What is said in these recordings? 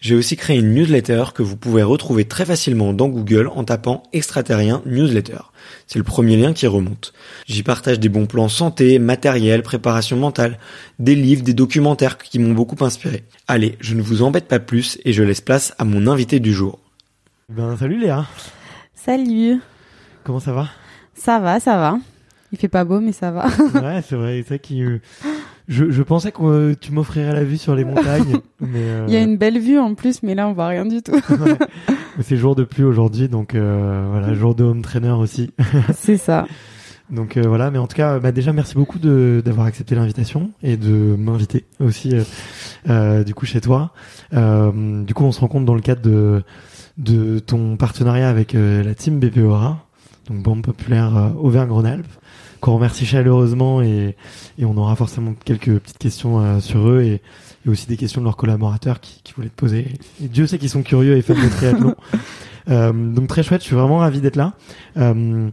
j'ai aussi créé une newsletter que vous pouvez retrouver très facilement dans Google en tapant extraterrien newsletter. C'est le premier lien qui remonte. J'y partage des bons plans santé, matériel, préparation mentale, des livres, des documentaires qui m'ont beaucoup inspiré. Allez, je ne vous embête pas plus et je laisse place à mon invité du jour. Ben salut Léa. Salut. Comment ça va? Ça va, ça va. Il fait pas beau mais ça va. ouais, c'est vrai, c'est ça qui je, je pensais que euh, tu m'offrirais la vue sur les montagnes. mais euh, Il y a une belle vue en plus, mais là on voit rien du tout. ouais. C'est jour de pluie aujourd'hui, donc euh, voilà, jour de home trainer aussi. C'est ça. Donc euh, voilà, mais en tout cas, bah, déjà merci beaucoup de d'avoir accepté l'invitation et de m'inviter aussi du coup chez toi. du coup, on se rencontre dans le cadre de de ton partenariat avec la team BPORA, donc Banque Populaire Auvergne-Rhône-Alpes qu'on remercie chaleureusement et, et, on aura forcément quelques petites questions euh, sur eux et, et, aussi des questions de leurs collaborateurs qui, qui voulaient te poser. Et Dieu sait qu'ils sont curieux et fans de triathlon. euh, donc très chouette, je suis vraiment ravi d'être là. Euh,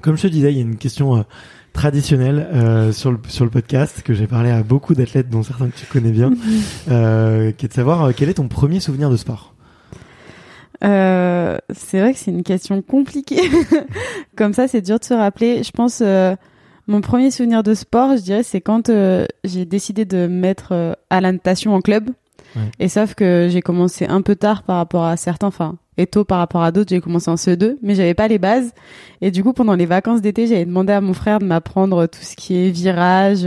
comme je te disais, il y a une question euh, traditionnelle euh, sur le sur le podcast que j'ai parlé à beaucoup d'athlètes dont certains que tu connais bien, euh, qui est de savoir quel est ton premier souvenir de sport? Euh, c'est vrai que c'est une question compliquée. Comme ça, c'est dur de se rappeler. Je pense euh, mon premier souvenir de sport, je dirais, c'est quand euh, j'ai décidé de mettre euh, à la natation en club. Ouais. Et sauf que j'ai commencé un peu tard par rapport à certains, enfin, et tôt par rapport à d'autres. J'ai commencé en CE2, mais j'avais pas les bases. Et du coup, pendant les vacances d'été, j'avais demandé à mon frère de m'apprendre tout ce qui est virage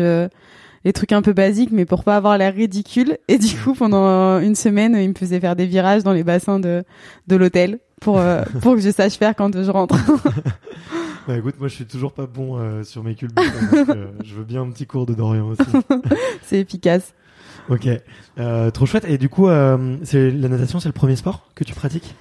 les trucs un peu basiques, mais pour pas avoir l'air ridicule. Et du coup, pendant une semaine, il me faisait faire des virages dans les bassins de, de l'hôtel pour, euh, pour que je sache faire quand je rentre. bah écoute, moi je suis toujours pas bon euh, sur mes culbutes, euh, je veux bien un petit cours de Dorian aussi. c'est efficace. Ok, euh, trop chouette. Et du coup, c'est la natation, c'est le premier sport que tu pratiques?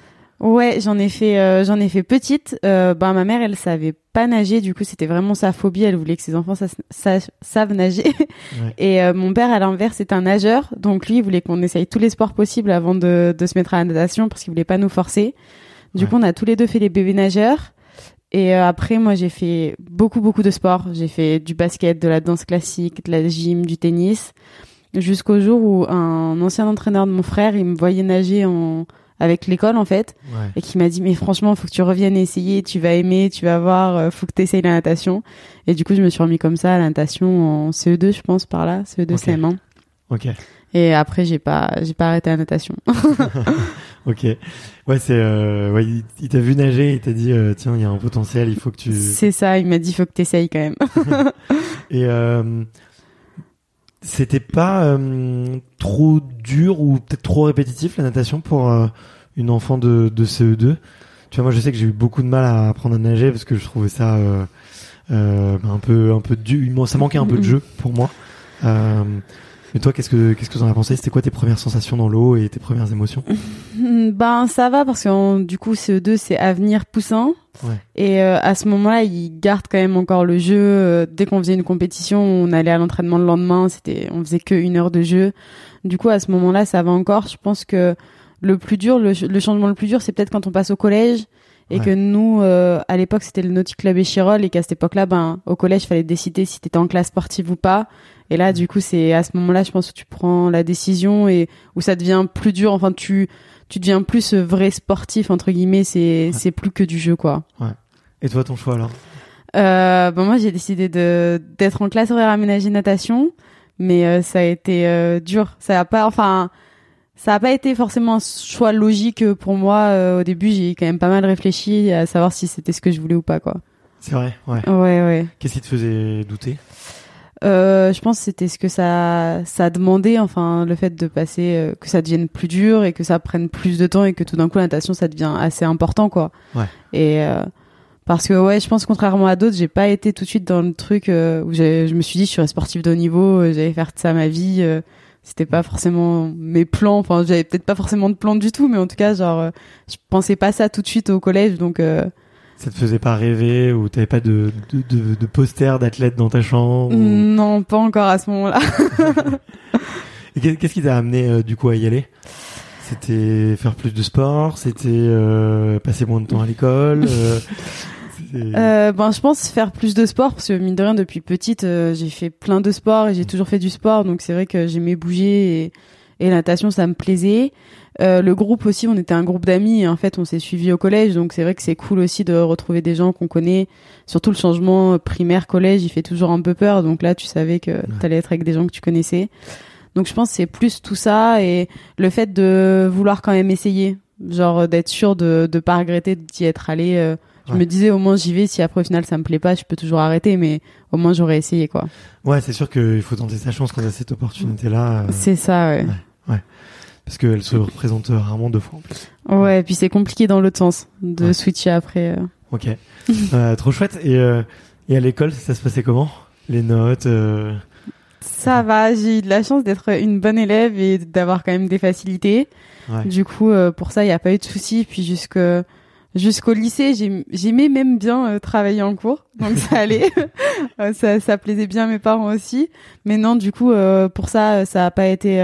Ouais, j'en ai fait, euh, j'en ai fait petite. Euh, ben ma mère, elle savait pas nager, du coup c'était vraiment sa phobie. Elle voulait que ses enfants savent nager. Ouais. Et euh, mon père, à l'inverse, est un nageur, donc lui, il voulait qu'on essaye tous les sports possibles avant de, de se mettre à la natation parce qu'il voulait pas nous forcer. Du ouais. coup, on a tous les deux fait les bébés nageurs. Et euh, après, moi, j'ai fait beaucoup, beaucoup de sports. J'ai fait du basket, de la danse classique, de la gym, du tennis, jusqu'au jour où un ancien entraîneur de mon frère, il me voyait nager en avec l'école en fait ouais. et qui m'a dit mais franchement faut que tu reviennes essayer tu vas aimer tu vas voir euh, faut que tu essayes la natation et du coup je me suis remis comme ça à la natation en CE2 je pense par là CE2 okay. CM1 ok Et après, j'ai pas, j'ai pas arrêté la natation. ok. Ouais, c'est, euh, ouais, il, t'a vu nager, il t'a dit, euh, tiens, il y a un potentiel, il faut que tu. C'est ça, il m'a dit, il faut que t'essayes quand même. et euh, c'était pas euh, trop dur ou peut-être trop répétitif la natation pour euh, une enfant de, de CE2. Tu vois, moi, je sais que j'ai eu beaucoup de mal à apprendre à nager parce que je trouvais ça euh, un peu, un peu dur. Ça manquait un peu de jeu pour moi. Mais toi, qu'est-ce que qu'est-ce que en as pensé? C'était quoi tes premières sensations dans l'eau et tes premières émotions? Ben ça va parce que du coup CE2 c'est avenir poussant ouais. et euh, à ce moment-là ils gardent quand même encore le jeu. Euh, dès qu'on faisait une compétition, on allait à l'entraînement le lendemain, c'était on faisait que une heure de jeu. Du coup à ce moment-là ça va encore. Je pense que le plus dur, le, changement le plus dur, c'est peut-être quand on passe au collège et que nous euh, à l'époque c'était le Nautic Club Échirol et qu'à cette époque-là ben au collège il fallait décider si t'étais en classe sportive ou pas et là, du coup, c'est à ce moment-là, je pense que tu prends la décision et où ça devient plus dur. Enfin, tu tu deviens plus vrai sportif entre guillemets. C'est c'est plus que du jeu, quoi. Ouais. Et toi, ton choix alors? Euh, ben moi, j'ai décidé de d'être en classe horaire aménagée natation, mais euh, ça a été euh, dur. Ça a pas, enfin, ça a pas été forcément un choix logique pour moi. Euh, au début, j'ai quand même pas mal réfléchi à savoir si c'était ce que je voulais ou pas, quoi. C'est vrai, ouais. Ouais, ouais. Qu'est-ce qui te faisait douter? Euh, je pense que c'était ce que ça ça demandait enfin le fait de passer euh, que ça devienne plus dur et que ça prenne plus de temps et que tout d'un coup la natation ça devient assez important quoi ouais. et euh, parce que ouais je pense contrairement à d'autres j'ai pas été tout de suite dans le truc euh, où je me suis dit je suis sportif de haut niveau j'allais faire ça ma vie c'était pas forcément mes plans enfin j'avais peut-être pas forcément de plan du tout mais en tout cas genre je pensais pas ça tout de suite au collège donc ça te faisait pas rêver ou t'avais pas de, de, de, de poster d'athlète dans ta chambre Non, pas encore à ce moment-là. Qu'est-ce qui t'a amené euh, du coup à y aller? C'était faire plus de sport C'était euh, passer moins de temps à l'école euh, ben je pense faire plus de sport parce que mine de rien depuis petite j'ai fait plein de sports et j'ai toujours fait du sport donc c'est vrai que j'aimais bouger et, et la natation ça me plaisait euh, le groupe aussi, on était un groupe d'amis en fait on s'est suivi au collège, donc c'est vrai que c'est cool aussi de retrouver des gens qu'on connaît. Surtout le changement primaire collège, il fait toujours un peu peur, donc là tu savais que t'allais être avec des gens que tu connaissais. Donc je pense que c'est plus tout ça et le fait de vouloir quand même essayer, genre d'être sûr de de pas regretter d'y être allé. Euh, je me disais au moins j'y vais, si après au final ça me plaît pas, je peux toujours arrêter, mais au moins j'aurais essayé quoi. Ouais, c'est sûr qu'il faut tenter sa chance quand a cette opportunité là. Euh. C'est ça, ouais. ouais. Parce qu'elle se représente rarement deux fois en plus. Ouais, et puis c'est compliqué dans l'autre sens de switcher après. Euh. Ok, euh, trop chouette. Et, euh, et à l'école, ça se passait comment? Les notes Ça va, j'ai eu de la chance d'être une bonne élève et d'avoir quand même des facilités. Ouais. Du coup, pour ça, il n'y a pas eu de soucis. Puis jusque jusqu'au lycée, j'aimais même bien euh, travailler en cours, donc ça allait, euh, ça, ça, plaisait bien mes parents aussi. Mais non, du coup, euh, pour ça, ça a pas été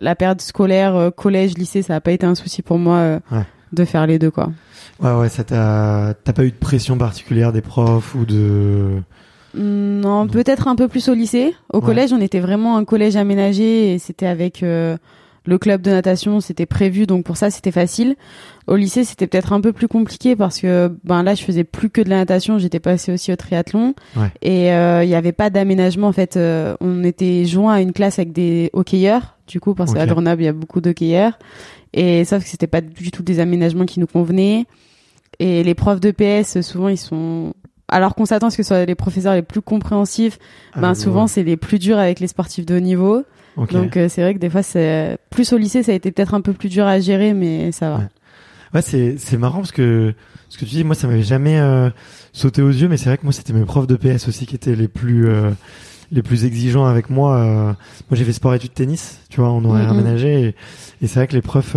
la période scolaire, collège, lycée, ça a pas été un souci pour moi de faire les deux, quoi. Ouais, ouais, ça t'a, t'as pas eu de pression particulière des profs ou de. Non, peut-être un peu plus au lycée. Au collège, on était vraiment un collège aménagé et c'était avec le club de natation, c'était prévu, donc pour ça c'était facile. Au lycée, c'était peut-être un peu plus compliqué parce que ben là, je faisais plus que de la natation, j'étais passée aussi au triathlon et euh, il n'y avait pas d'aménagement en fait. Euh, on était joint à une classe avec des hockeyeurs, du coup parce qu'à Grenoble il y a beaucoup d'hockeyeurs et sauf que c'était pas du tout des aménagements qui nous convenaient. Et les profs de PS, souvent ils sont alors qu'on s'attend à ce que ce soit les professeurs les plus compréhensifs, ah, ben souvent c'est les plus durs avec les sportifs de haut niveau. Donc euh, c'est vrai que des fois c'est plus au lycée ça a été peut-être un peu plus dur à gérer mais ça va. Ouais, c'est c'est marrant parce que ce que tu dis moi ça m'avait jamais euh, sauté aux yeux mais c'est vrai que moi c'était mes profs de PS aussi qui étaient les plus euh, les plus exigeants avec moi. moi j'ai fait sport études tennis, tu vois, on aurait aménagé et, et c'est vrai que les profs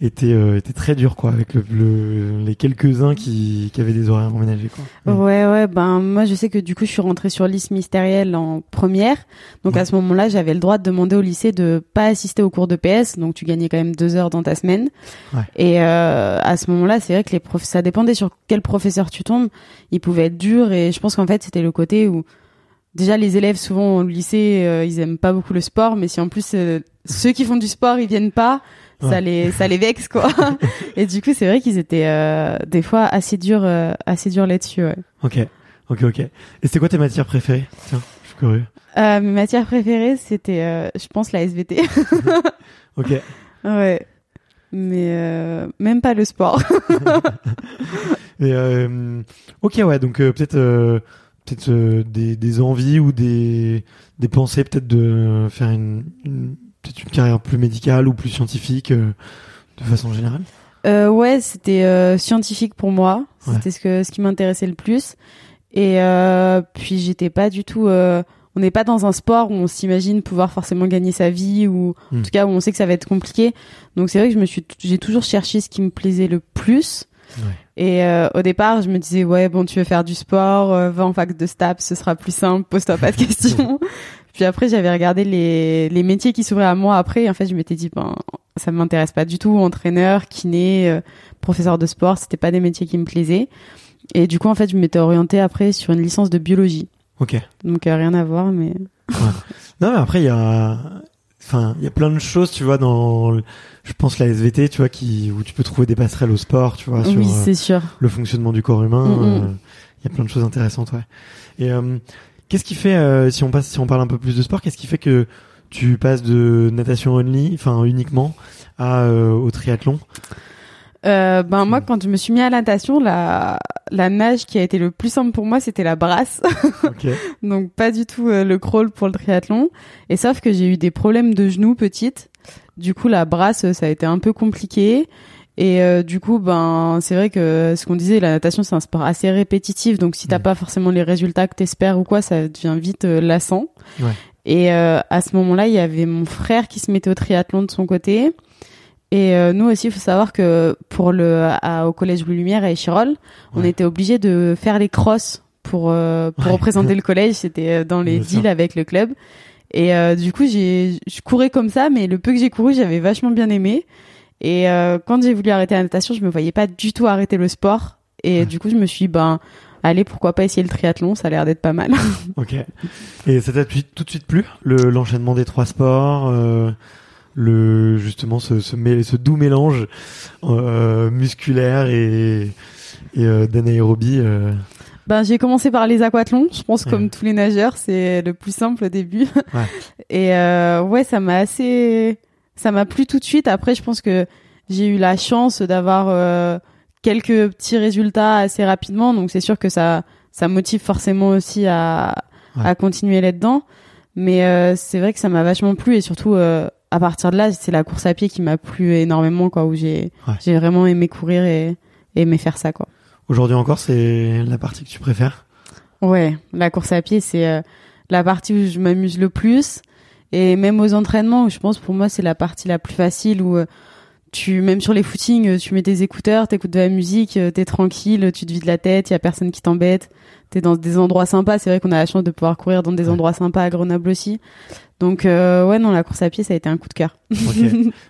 était euh, était très dur quoi avec le, les quelques uns qui, qui avaient des horaires emménagés quoi. Ouais. Ouais ben moi je sais que du coup je suis rentrée sur liste mystérielle en première. Donc à ce moment-là j'avais le droit de demander au lycée de pas assister aux cours de PS. Donc tu gagnais quand même deux heures dans ta semaine. Ouais. et euh, à ce moment-là c'est vrai que les profs ça dépendait sur quel professeur tu tombes. Il pouvait être dur et je pense qu'en fait c'était le côté où déjà les élèves souvent au lycée euh, ils aiment pas beaucoup le sport. Mais si en plus euh, ceux qui font du sport ils viennent pas ça les ça les vexe quoi. et du coup, c'est vrai qu'ils étaient euh, des fois assez durs euh, assez durs là-dessus, ouais. OK. OK OK. Et c'était quoi tes matières préférées? Tiens, couru euh, Mes matières préférées, c'était, euh, je pense, la SVT. Ok. ouais. Mais euh, même pas le sport. Et, euh, ok, ouais, donc euh, peut-être euh, peut-être euh, des, des envies ou des, des pensées peut-être de faire une, une peut-être une carrière plus médicale ou plus scientifique euh, de façon générale? Euh, ouais, c'était euh, scientifique pour moi. Ouais. C'était ce que ce qui m'intéressait le plus. Et puis j'étais pas du tout. on n'est pas dans un sport où on s'imagine pouvoir forcément gagner sa vie ou Hmm. en tout cas où on sait que ça va être compliqué. Donc c'est vrai que je me suis, j'ai toujours cherché ce qui me plaisait le plus. Ouais. Et euh, au départ, je me disais ouais bon, tu veux faire du sport, euh, va en fac de STAPS, ce sera plus simple, pose-toi pas de questions. Puis après, j'avais regardé les les métiers qui s'ouvraient à moi après. Et en fait, je m'étais dit ben ça m'intéresse pas du tout. Entraîneur, kiné, euh, professeur de sport, c'était pas des métiers qui me plaisaient. Et du coup, en fait, je m'étais orientée après sur une licence de biologie. Ok. Donc euh, rien à voir, mais Non, mais après il y a, enfin il y a plein de choses, tu vois, dans, le- je pense la SVT, tu vois, qui où tu peux trouver des passerelles au sport, tu vois, sur oui, euh, le fonctionnement du corps humain. Mm, mm. Il y a plein de choses intéressantes, ouais. Et qu'est-ce qui fait, euh, si on passe, si on parle un peu plus de sport, qu'est-ce qui fait que tu passes de natation only, enfin uniquement, à euh, au triathlon? Euh, ben moi, quand je me suis mis à la natation, la la nage qui a été le plus simple pour moi, c'était la brasse. Ok. Donc pas du tout euh, le crawl pour le triathlon. Et sauf que j'ai eu des problèmes de genoux petite. Du coup, la brasse, ça a été un peu compliqué. Et euh, du coup, ben c'est vrai que ce qu'on disait, la natation, c'est un sport assez répétitif. Donc si t'as Mm. pas forcément les résultats que t'espères ou quoi, ça devient vite euh, lassant. Ouais. Et euh, à ce moment-là, il y avait mon frère qui se mettait au triathlon de son côté. Et euh, nous aussi, il faut savoir que pour le à- au collège Louis Lumière à Échirol, on Ouais. était obligé de faire les crosses pour euh, pour Ouais. représenter le collège. C'était euh, dans les deals avec le club. Et euh, du coup, j'ai je courais comme ça, mais le peu que j'ai couru, j'avais vachement bien aimé. Et euh, quand j'ai voulu arrêter la natation, je me voyais pas du tout arrêter le sport. Et Ouais. du coup, je me suis dit, ben allez, pourquoi pas essayer le triathlon Ça a l'air d'être pas mal. Ok. Et ça t'a tout de suite plu le l'enchaînement des trois sports, euh, le justement ce ce, mé- ce doux mélange euh, musculaire et et euh, d'anaérobie. euh. Ben, j'ai commencé par les aquathlons. Je pense Ouais. comme tous les nageurs, c'est le plus simple au début. Ouais. Et euh, ouais, ça m'a assez, ça m'a plu tout de suite. Après, je pense que j'ai eu la chance d'avoir euh, quelques petits résultats assez rapidement, donc c'est sûr que ça, ça motive forcément aussi à, Ouais. à continuer là-dedans. Mais euh, c'est vrai que ça m'a vachement plu et surtout euh, à partir de là, c'est la course à pied qui m'a plu énormément, quoi, où j'ai, Ouais. j'ai vraiment aimé courir et, et aimé faire ça, quoi. Aujourd'hui encore, c'est la partie que tu préfères? Ouais, la course à pied, c'est euh, la partie où je m'amuse le plus. Et même aux entraînements, où je pense pour moi c'est la partie la plus facile où euh, tu, même sur les footings, euh, tu mets tes écouteurs, t'écoutes de la musique, euh, t'es tranquille, tu te vides la tête, il y a personne qui t'embête, t'es dans des endroits sympas. C'est vrai qu'on a la chance de pouvoir courir dans des endroits sympas à Grenoble aussi. Donc euh, ouais, non, la course à pied ça a été un coup de cœur.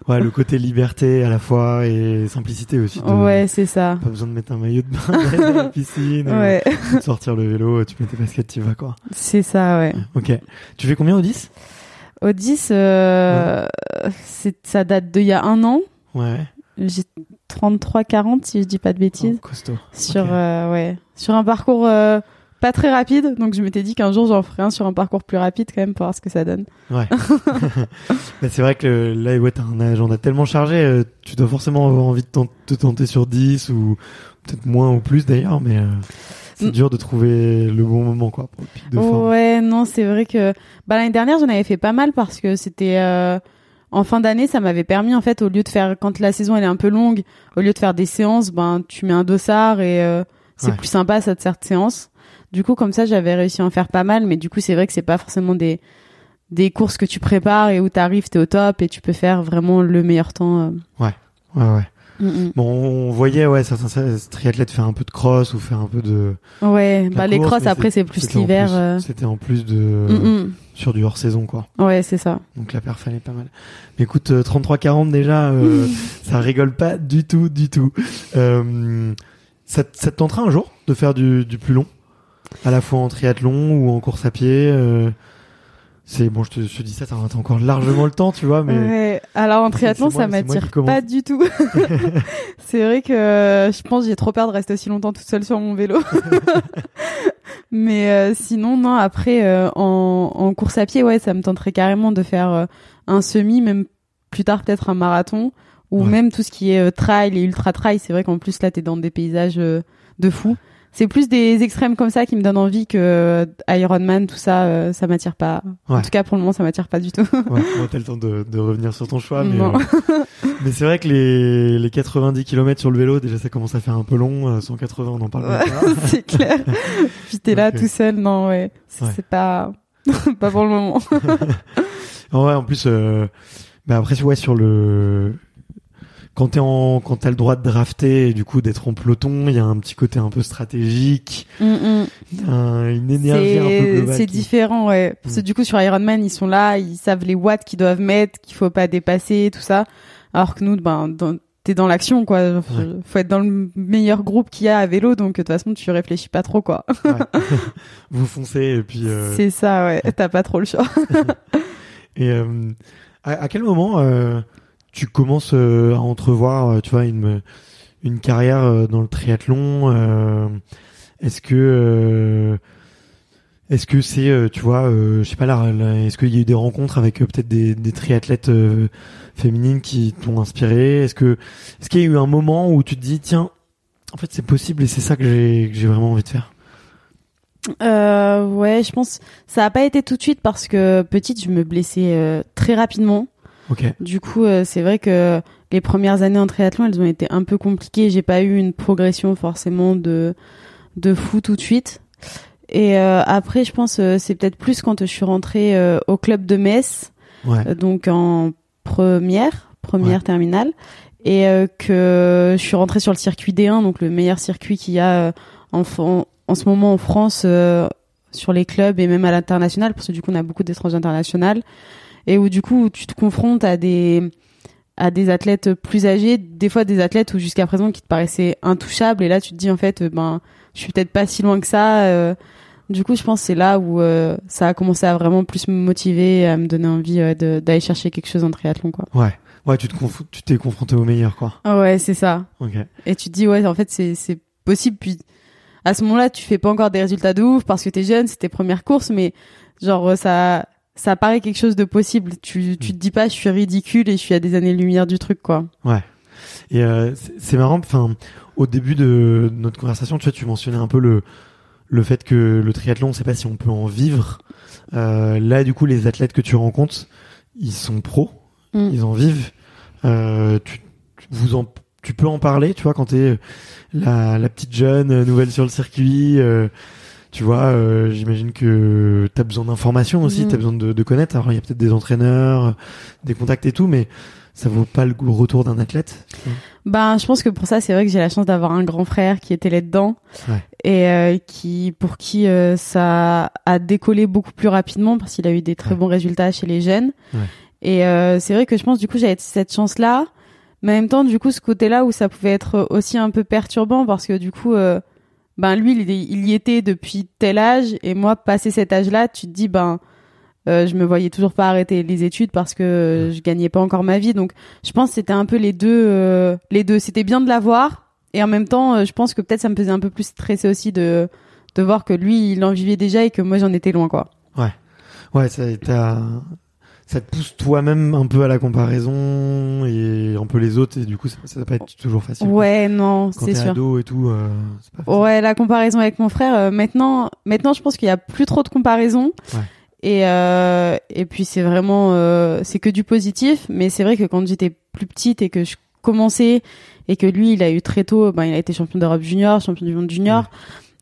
Ouais, le côté liberté à la fois et simplicité aussi. de- Ouais, c'est ça. Pas besoin de mettre un maillot de bain dans la piscine, euh, de sortir le vélo, tu mets tes baskets, tu vas quoi. c'est ça, ouais. Ok. Tu fais combien au 10 10, euh, c'est, ça date d'il y a un an. Ouais. J'ai 33-40 si je dis pas de bêtises. Oh, costaud. sur, euh, ouais, sur un parcours euh, pas très rapide. Donc je m'étais dit qu'un jour j'en ferais un sur un parcours plus rapide quand même pour voir ce que ça donne. Ouais. Mais c'est vrai que le- là, ouais, t'as un agenda tellement chargé, euh, tu dois forcément avoir envie de te tenter sur 10 ou peut-être moins ou plus d'ailleurs, mais euh, c'est dur de trouver le bon moment, quoi, pour le pic de forme. Ouais, non, c'est vrai que bah, l'année dernière j'en avais fait pas mal parce que c'était euh, en fin d'année, ça m'avait permis en fait au lieu de faire quand la saison elle est un peu longue, au lieu de faire des séances, ben tu mets un dossard et euh, c'est Ouais. plus sympa cette certes séance. Du coup, comme ça, j'avais réussi à en faire pas mal, mais du coup, c'est vrai que c'est pas forcément des des courses que tu prépares et où t'arrives, t'es au top et tu peux faire vraiment le meilleur temps. euh. Ouais, ouais. Mm, Bon, on voyait, ouais, certains triathlètes faire un peu de cross ou faire un peu de. Ouais, bah les course, mais après c'est plus l'hiver. euh. C'était en plus de. Sur du hors saison, quoi. Ouais, c'est ça. Donc la perf elle est pas mal. Mais écoute, euh, 33-40 déjà, euh, ça rigole pas du tout, du tout. Euh, ça, te- ça te tentera un jour de faire du, du plus long? À la fois en triathlon ou en course à pied euh, C'est bon, je te, je te dis ça, t'as encore largement le temps, tu vois, mais Ouais. Alors en triathlon, ça m'attire pas du tout. c'est vrai que euh, je pense j'ai trop peur de rester aussi longtemps toute seule sur mon vélo. Mais euh, sinon, non, après, euh, en, en course à pied, ouais, ça me tenterait carrément de faire euh, un semi, même plus tard peut-être un marathon, ou Ouais. même tout ce qui est trail et ultra trail. C'est vrai qu'en plus, là, t'es dans des paysages de fou. C'est plus des extrêmes comme ça qui me donnent envie que euh, Ironman, tout ça, euh, ça m'attire pas. En Ouais. tout cas, pour le moment, ça m'attire pas du tout. Ouais, bon, t'as le temps de, de revenir sur ton choix, mais, euh, mais c'est vrai que les, les 90 km sur le vélo, déjà ça commence à faire un peu long. euh, 180, on en parle pas. c'est clair. Puis t'es là tout seul, non, ouais. C'est pas, pas pour le moment. Ouais, en plus, euh, bah après, ouais, sur le, quand t'es en, quand t'as le droit de drafter et du coup d'être en peloton, il y a un petit côté un peu stratégique, Mm, mm. un- une énergie un peu C'est globale. c'est qui- différent, ouais. Parce que Mm. du coup, sur Ironman, ils sont là, ils savent les watts qu'ils doivent mettre, qu'il faut pas dépasser, tout ça. Alors que nous, ben, dans- t'es dans l'action, quoi. Faut, Ouais. faut être dans le meilleur groupe qu'il y a à vélo, donc de toute façon, tu réfléchis pas trop, quoi. Ouais. Vous foncez et puis. euh, C'est ça, ouais. T'as pas trop le choix. Et euh, à, à quel moment euh, tu commences euh, à entrevoir, euh, tu vois, une une carrière euh, dans le triathlon Est-ce que est-ce que c'est, tu vois, je sais pas là, est-ce qu'il y a eu des rencontres avec peut-être des, triathlètes féminines qui t'ont inspiré? Est-ce que est-ce qu'il y a eu un moment où tu te dis tiens, en fait c'est possible et c'est ça que j'ai vraiment envie de faire? Euh, ouais, je pense ça a pas été tout de suite parce que petite, je me blessais très rapidement. Du coup, euh, c'est vrai que les premières années en triathlon, elles ont été un peu compliquées. J'ai pas eu une progression forcément de de fou tout de suite. Et euh, après, je pense euh, c'est peut-être plus quand je suis rentrée euh, au club de Metz, Ouais. donc en première, première Ouais. terminale, et que je suis rentrée sur le circuit D1, donc le meilleur circuit qu'il y a en, en, en ce moment en France sur les clubs et même à l'international, parce que du coup on a beaucoup d'étrangers internationaux, et où du coup tu te confrontes à des à des athlètes plus âgés, des fois des athlètes où jusqu'à présent qui te paraissaient intouchables, et là tu te dis en fait euh, ben je suis peut-être pas si loin que ça. euh, du coup, je pense que c'est là où euh, ça a commencé à vraiment plus me motiver, à me donner envie ouais, de- d'aller chercher quelque chose en triathlon, quoi. Ouais. Ouais, tu te tu t'es confronté au meilleur, quoi. Ah ouais, c'est ça. Ok. Et tu te dis, ouais, en fait, c'est c'est possible. Puis à ce moment-là, tu fais pas encore des résultats de ouf parce que t'es jeune, c'est tes premières courses, mais genre, euh, ça, ça paraît quelque chose de possible. Tu, tu te dis pas, je suis ridicule et je suis à des années-lumière du truc, quoi. Ouais. Et euh, c'est marrant. Enfin, au début de notre conversation, tu vois, tu mentionnais un peu le le fait que le triathlon, on sait pas si on peut en vivre. Euh, là, du coup, les athlètes que tu rencontres, ils sont pros, Mm. ils en vivent. Euh, tu, tu- vous en, tu peux en parler, tu vois, quand t'es la, la petite jeune nouvelle sur le circuit. euh, tu vois, euh, j'imagine que t'as besoin d'informations aussi, Mm. t'as besoin de, de connaître. Alors, il y a peut-être des entraîneurs, des contacts et tout, mais ça vaut pas le retour d'un athlète. Ben, je pense que pour ça, c'est vrai que j'ai la chance d'avoir un grand frère qui était là-dedans Ouais. et euh, qui, pour qui euh, ça a décollé beaucoup plus rapidement parce qu'il a eu des très Ouais. bons résultats chez les jeunes. Ouais. Et euh, c'est vrai que je pense du coup j'avais cette chance-là, mais en même temps du coup ce côté-là où ça pouvait être aussi un peu perturbant parce que du coup, euh, ben lui il, il y était depuis tel âge et moi passé cet âge-là, tu te dis ben euh, je me voyais toujours pas arrêter les études parce que je gagnais pas encore ma vie. Donc, je pense que c'était un peu les deux. euh, les deux, c'était bien de l'avoir et en même temps, euh, je pense que peut-être ça me faisait un peu plus stresser aussi de de voir que lui, il en vivait déjà et que moi, j'en étais loin, quoi. Ouais, ça, t'as- ça te pousse toi-même un peu à la comparaison et un peu les autres et du coup ça, ça va pas être toujours facile. Ouais, non, Quand c'est t'es sûr. ado et tout, euh, c'est pas. Ouais, la comparaison avec mon frère. euh, maintenant, maintenant, je pense qu'il y a plus trop de comparaison. Ouais. Et euh, et puis c'est vraiment euh, c'est que du positif. Mais c'est vrai que quand j'étais plus petite et que je commençais et que lui, il a eu très tôt, ben il a été champion d'Europe junior, champion du monde junior.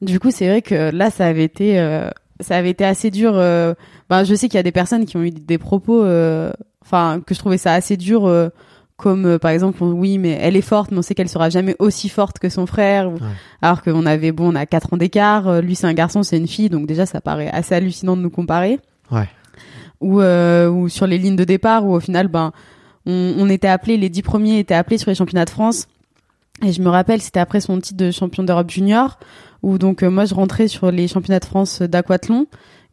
Du coup, c'est vrai que là, ça avait été euh, ça avait été assez dur. euh, ben je sais qu'il y a des personnes qui ont eu des propos, euh, enfin que je trouvais ça assez dur. euh, comme euh, par exemple oui mais elle est forte mais on sait qu'elle sera jamais aussi forte que son frère ou- Ouais. alors qu'on avait bon on a quatre ans d'écart euh, lui c'est un garçon c'est une fille donc déjà ça paraît assez hallucinant de nous comparer Ouais. ou euh, ou sur les lignes de départ où au final ben on, on était appelés les dix premiers étaient appelés sur les championnats de France et je me rappelle c'était après son titre de champion d'Europe junior où donc euh, moi je rentrais sur les championnats de France d'aquathlon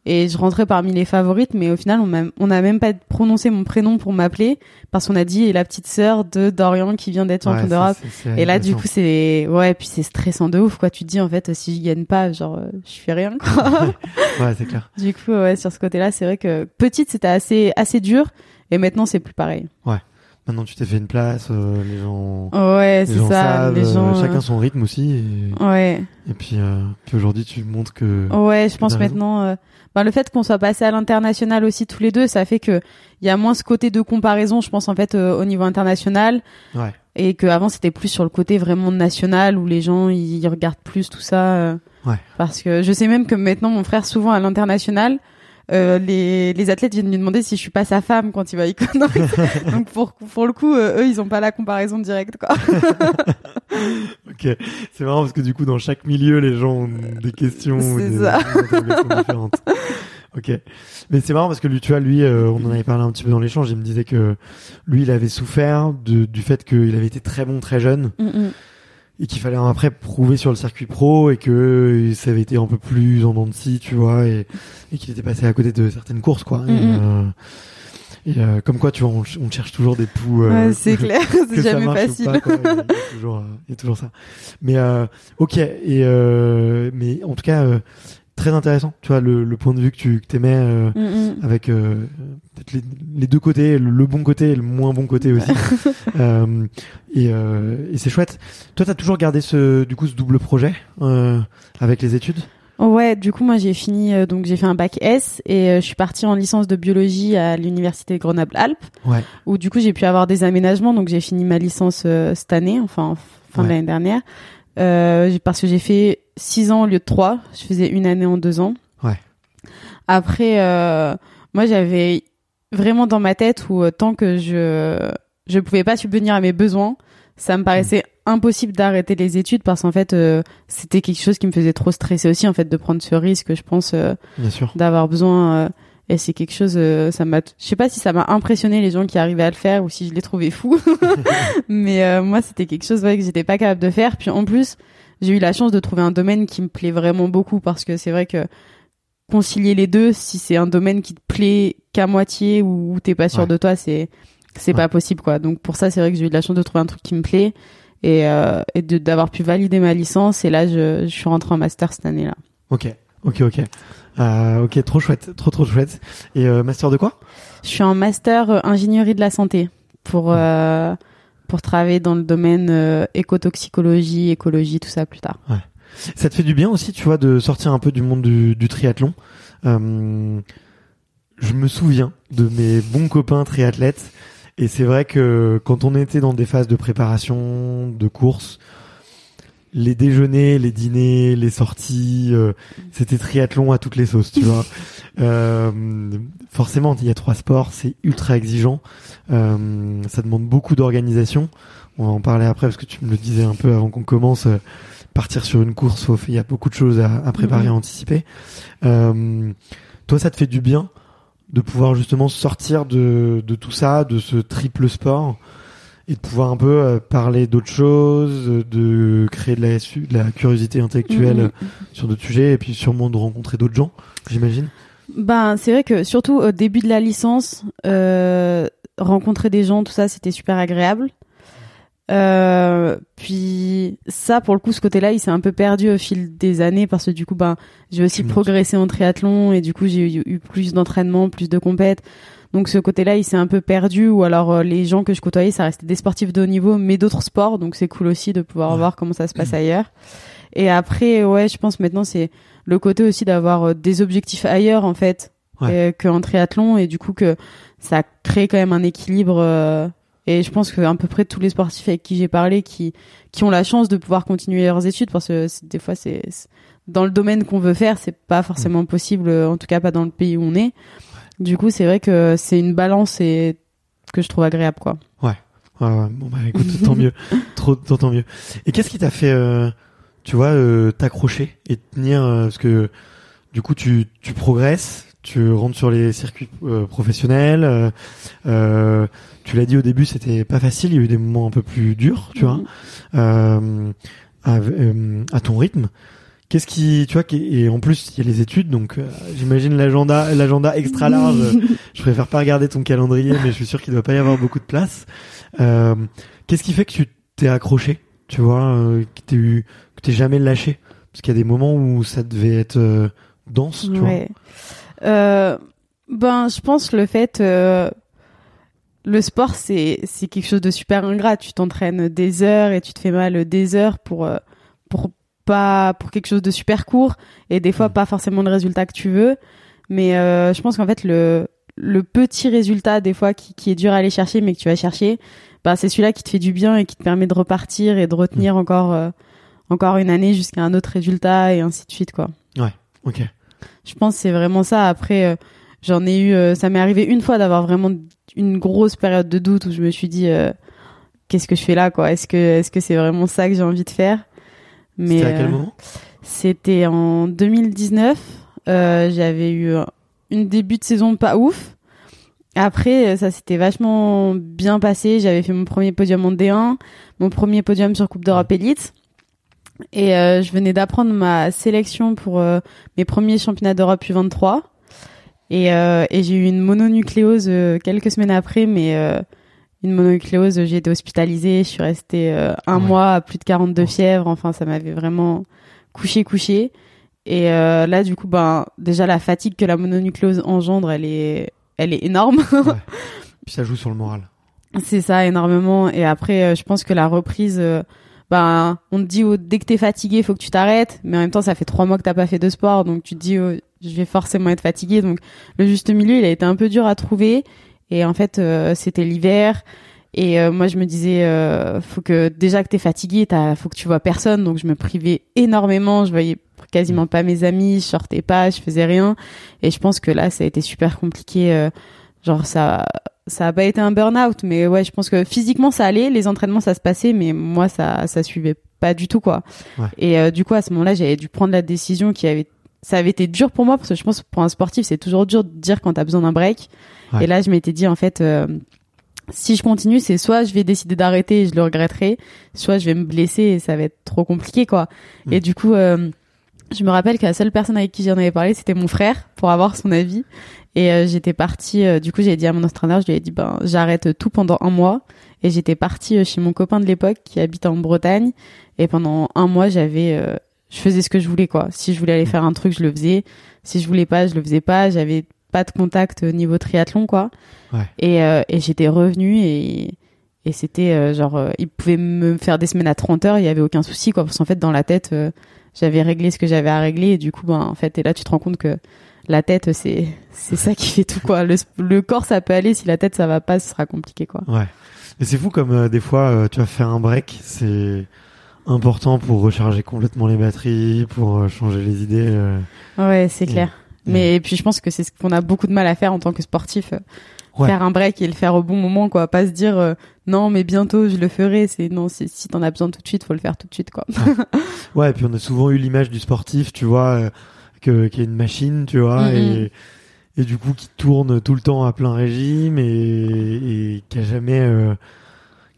et je rentrais parmi les favorites, mais au final, on n'a on a même pas prononcé mon prénom pour m'appeler parce qu'on a dit la petite sœur de Dorian qui vient d'être champion d'Europe. Et là, du coup, c'est ouais, puis c'est stressant de ouf, quoi. Tu te dis en fait, si je gagne pas, genre, euh, je fais rien, quoi. ouais, c'est clair. Du coup, ouais, sur ce côté-là, c'est vrai que petite, c'était assez assez dur, et maintenant, c'est plus pareil. Ouais. Maintenant, tu t'es fait une place, euh, les gens. Ouais, c'est ça. les euh, gens, chacun son rythme aussi. Et, ouais. Et puis, puis aujourd'hui, tu montres que. Ouais, je pense maintenant ben, le fait qu'on soit passé à l'international aussi tous les deux, ça fait que il y a moins ce côté de comparaison, je pense en fait euh, au niveau international. Ouais. Et qu'avant c'était plus sur le côté vraiment national où les gens ils regardent plus tout ça. Euh, ouais. Parce que je sais même que maintenant mon frère souvent à l'international, euh, les, les athlètes viennent lui demander si je suis pas sa femme quand il va y Donc pour pour le coup, euh, eux ils ont pas la comparaison directe quoi. ok, c'est marrant parce que du coup dans chaque milieu les gens ont des questions des, ça. différentes. Ok, mais c'est marrant parce que lui, tu vois, lui, euh, on en avait parlé un petit peu dans l'échange. Il me disait que lui, il avait souffert de, du fait qu'il avait été très bon très jeune. Mm, mm et qu'il fallait après prouver sur le circuit pro et que ça avait été un peu plus en dents de scie, tu vois, et, et qu'il était passé à côté de certaines courses, quoi. Et, euh, et euh, comme quoi, tu vois, on, on cherche toujours des poux. Euh, ouais, c'est clair, c'est jamais facile. Pas, quoi, il, y a toujours, euh, il y a toujours ça. Mais euh, ok, et mais en tout cas, très intéressant. Tu vois le, le, point de vue que tu que aimais euh, mm, mm. avec euh, les, les, deux côtés, le, bon côté et le moins bon côté aussi. euh, et, et c'est chouette. Toi, t'as toujours gardé ce du coup ce double projet avec les études? Ouais, du coup moi j'ai fini donc j'ai fait un bac S et je suis partie en licence de biologie à l'université Grenoble-Alpes. Ouais. Où du coup j'ai pu avoir des aménagements donc j'ai fini ma licence cette année, enfin fin de l'année dernière. Euh, parce que j'ai fait 6 ans au lieu de 3. Je faisais une année en deux ans. Ouais. Après, euh, moi, j'avais vraiment dans ma tête où euh, tant que je je pouvais pas subvenir à mes besoins, ça me paraissait impossible d'arrêter les études parce qu'en fait, euh, c'était quelque chose qui me faisait trop stresser aussi, en fait, de prendre ce risque, je pense, euh, d'avoir besoin. Et c'est quelque chose, ça m'a, je sais pas si ça m'a impressionné les gens qui arrivaient à le faire ou si je les trouvais fous, mais moi, c'était quelque chose ouais, que j'étais pas capable de faire. Puis en plus, j'ai eu la chance de trouver un domaine qui me plaît vraiment beaucoup parce que c'est vrai que concilier les deux, si c'est un domaine qui te plaît qu'à moitié ou, t'es pas sûr de toi, c'est c'est pas possible quoi. Donc pour ça, c'est vrai que j'ai eu de la chance de trouver un truc qui me plaît et, euh, et d'avoir pu valider ma licence. Et là, je, je suis rentré en master cette année-là. Ok, ok, ok. Euh, ok, trop chouette, trop trop chouette. Et euh, master de quoi? Je suis en master euh, ingénierie de la santé pour euh, pour travailler dans le domaine euh, écotoxicologie, écologie, tout ça plus tard. Ouais. Ça te fait du bien aussi, tu vois, de sortir un peu du monde du, du triathlon? Euh, je me souviens de mes bons copains triathlètes, et c'est vrai que quand on était dans des phases de préparation, de course, les déjeuners, les dîners, les sorties, euh, c'était triathlon à toutes les sauces, tu vois. Euh, forcément, il y a trois sports, c'est ultra exigeant. Euh, ça demande beaucoup d'organisation. On va en parler après parce que tu me le disais un peu avant qu'on commence. Euh, partir sur une course, il y a beaucoup de choses à, à préparer, à anticiper. Euh, toi, ça te fait du bien de pouvoir justement sortir de, de tout ça, de ce triple sport? Et de pouvoir un peu euh, parler d'autres choses, de créer de la, de la curiosité intellectuelle mhm. sur d'autres sujets et puis sûrement de rencontrer d'autres gens, j'imagine. Ben c'est vrai que surtout au début de la licence, euh, rencontrer des gens, tout ça, c'était super agréable. Euh, puis ça, pour le coup, ce côté-là, il s'est un peu perdu au fil des années parce que du coup, ben, j'ai aussi progressé en triathlon et du coup, j'ai eu, plus d'entraînement, plus de compètes. Donc ce côté-là, il s'est un peu perdu ou alors euh, les gens que je côtoyais, ça restait des sportifs de haut niveau, mais d'autres sports. Donc c'est cool aussi de pouvoir voir comment ça se passe ailleurs. Et après, ouais, je pense maintenant c'est le côté aussi d'avoir euh, des objectifs ailleurs en fait ouais. qu'en triathlon et du coup que ça crée quand même un équilibre. Euh, et je pense que à peu près tous les sportifs avec qui j'ai parlé qui qui ont la chance de pouvoir continuer leurs études parce que des fois c'est dans le domaine qu'on veut faire, c'est pas forcément possible, en tout cas pas dans le pays où on est. Du coup, c'est vrai que c'est une balance et que je trouve agréable, quoi. Ouais. ouais, ouais. Bon bah écoute, tant mieux, trop, tant mieux. Et qu'est-ce qui t'a fait, euh, tu vois, euh, t'accrocher et tenir euh, parce que du coup tu tu progresses, tu rentres sur les circuits euh, professionnels. Euh, tu l'as dit au début, c'était pas facile. Il y a eu des moments un peu plus durs, tu vois, à, à, ton rythme. Qu'est-ce qui, tu vois, et en plus il y a les études, donc euh, j'imagine l'agenda, l'agenda extra large. je préfère pas regarder ton calendrier, mais je suis sûr qu'il doit pas y avoir beaucoup de place. Euh, Qu'est-ce qui fait que tu t'es accroché, tu vois, euh, que t'es que t'es jamais lâché, parce qu'il y a des moments où ça devait être dense, tu ouais. vois. ben, je pense le fait le sport c'est c'est quelque chose de super ingrat tu t'entraînes des heures et tu te fais mal des heures pour pas pour quelque chose de super court et des fois mm. pas forcément le résultat que tu veux. Mais euh, je pense qu'en fait le le petit résultat des fois qui, qui est dur à aller chercher mais que tu vas chercher, bah c'est celui-là qui te fait du bien et qui te permet de repartir et de retenir mm. encore euh, encore une année jusqu'à un autre résultat et ainsi de suite quoi. Ouais, ok. Je pense c'est vraiment ça. Après euh, j'en ai eu, ça m'est arrivé une fois d'avoir vraiment une grosse période de doute où je me suis dit qu'est-ce que je fais là quoi? Est-ce que est-ce que c'est vraiment ça que j'ai envie de faire? C'était à quel euh, moment? C'était en 2019. Euh, j'avais eu une début de saison pas ouf. Après, ça s'était vachement bien passé. J'avais fait mon premier podium en D1, mon premier podium sur Coupe d'Europe Elite. Et euh, je venais d'apprendre ma sélection pour mes premiers championnats d'Europe U23. Et, et j'ai eu une mononucléose quelques semaines après, mais une mononucléose, j'ai été hospitalisée, je suis restée euh, un mois à plus de 42 fièvres, enfin ça m'avait vraiment couché couché. Et euh, là du coup ben déjà la fatigue que la mononucléose engendre, elle est elle est énorme. ouais. Puis ça joue sur le moral. C'est ça énormément et après euh, je pense que la reprise ben on te dit oh, dès que t'es fatigué, faut que tu t'arrêtes, mais en même temps ça fait trois mois que t'as pas fait de sport, donc tu te dis oh, je vais forcément être fatigué. Donc le juste milieu, il a été un peu dur à trouver. Et en fait, euh, c'était l'hiver. Et euh, moi, je me disais, euh, faut que déjà que t'es fatigué, t'as, faut que tu vois personne. Donc, je me privais énormément. Je voyais quasiment pas mes amis, je sortais pas, je faisais rien. Et je pense que là, ça a été super compliqué. genre, ça, ça a pas été un burn-out, mais ouais, je pense que physiquement, ça allait. Les entraînements, ça se passait, mais moi, ça, ça suivait pas du tout, quoi. Et du coup, à ce moment-là, j'avais dû prendre la décision qui avait, ça avait été dur pour moi parce que je pense que pour un sportif, c'est toujours dur de dire quand t'as besoin d'un break. Et là, je m'étais dit, en fait, euh, si je continue, c'est soit je vais décider d'arrêter et je le regretterai, soit je vais me blesser et ça va être trop compliqué, quoi. Mm. Et du coup, euh, je me rappelle que la seule personne avec qui j'en avais parlé, c'était mon frère, pour avoir son avis. Et euh, j'étais partie, du coup, j'ai dit à mon entraîneur, je lui ai dit, ben, j'arrête tout pendant un mois. Et j'étais partie chez mon copain de l'époque qui habite en Bretagne. Et pendant un mois, j'avais, je faisais ce que je voulais, quoi. Si je voulais aller faire un truc, je le faisais. Si je voulais pas, je le faisais pas. J'avais pas de contact niveau triathlon quoi. Ouais. Et, euh, et j'étais revenue et et c'était euh, genre euh, il pouvait me faire des semaines à 30 heures, il y avait aucun souci quoi parce qu'en fait dans la tête j'avais réglé ce que j'avais à régler et du coup ben en fait et là tu te rends compte que la tête c'est c'est ça qui fait tout quoi. Le, le corps ça peut aller si la tête ça va pas, ce sera compliqué quoi. Ouais. Et c'est fou comme des fois tu vas faire un break, c'est important pour recharger complètement les batteries, pour changer les idées. Ouais, c'est clair. Mais puis je pense que c'est ce qu'on a beaucoup de mal à faire en tant que sportif. Euh, faire un break et le faire au bon moment, quoi. Pas se dire euh, non, mais bientôt je le ferai. C'est non, si t'en as besoin tout de suite, faut le faire tout de suite, quoi. ouais, et puis on a souvent eu l'image du sportif, tu vois, euh, que qui est une machine, tu vois, et et du coup qui tourne tout le temps à plein régime et, et qui a jamais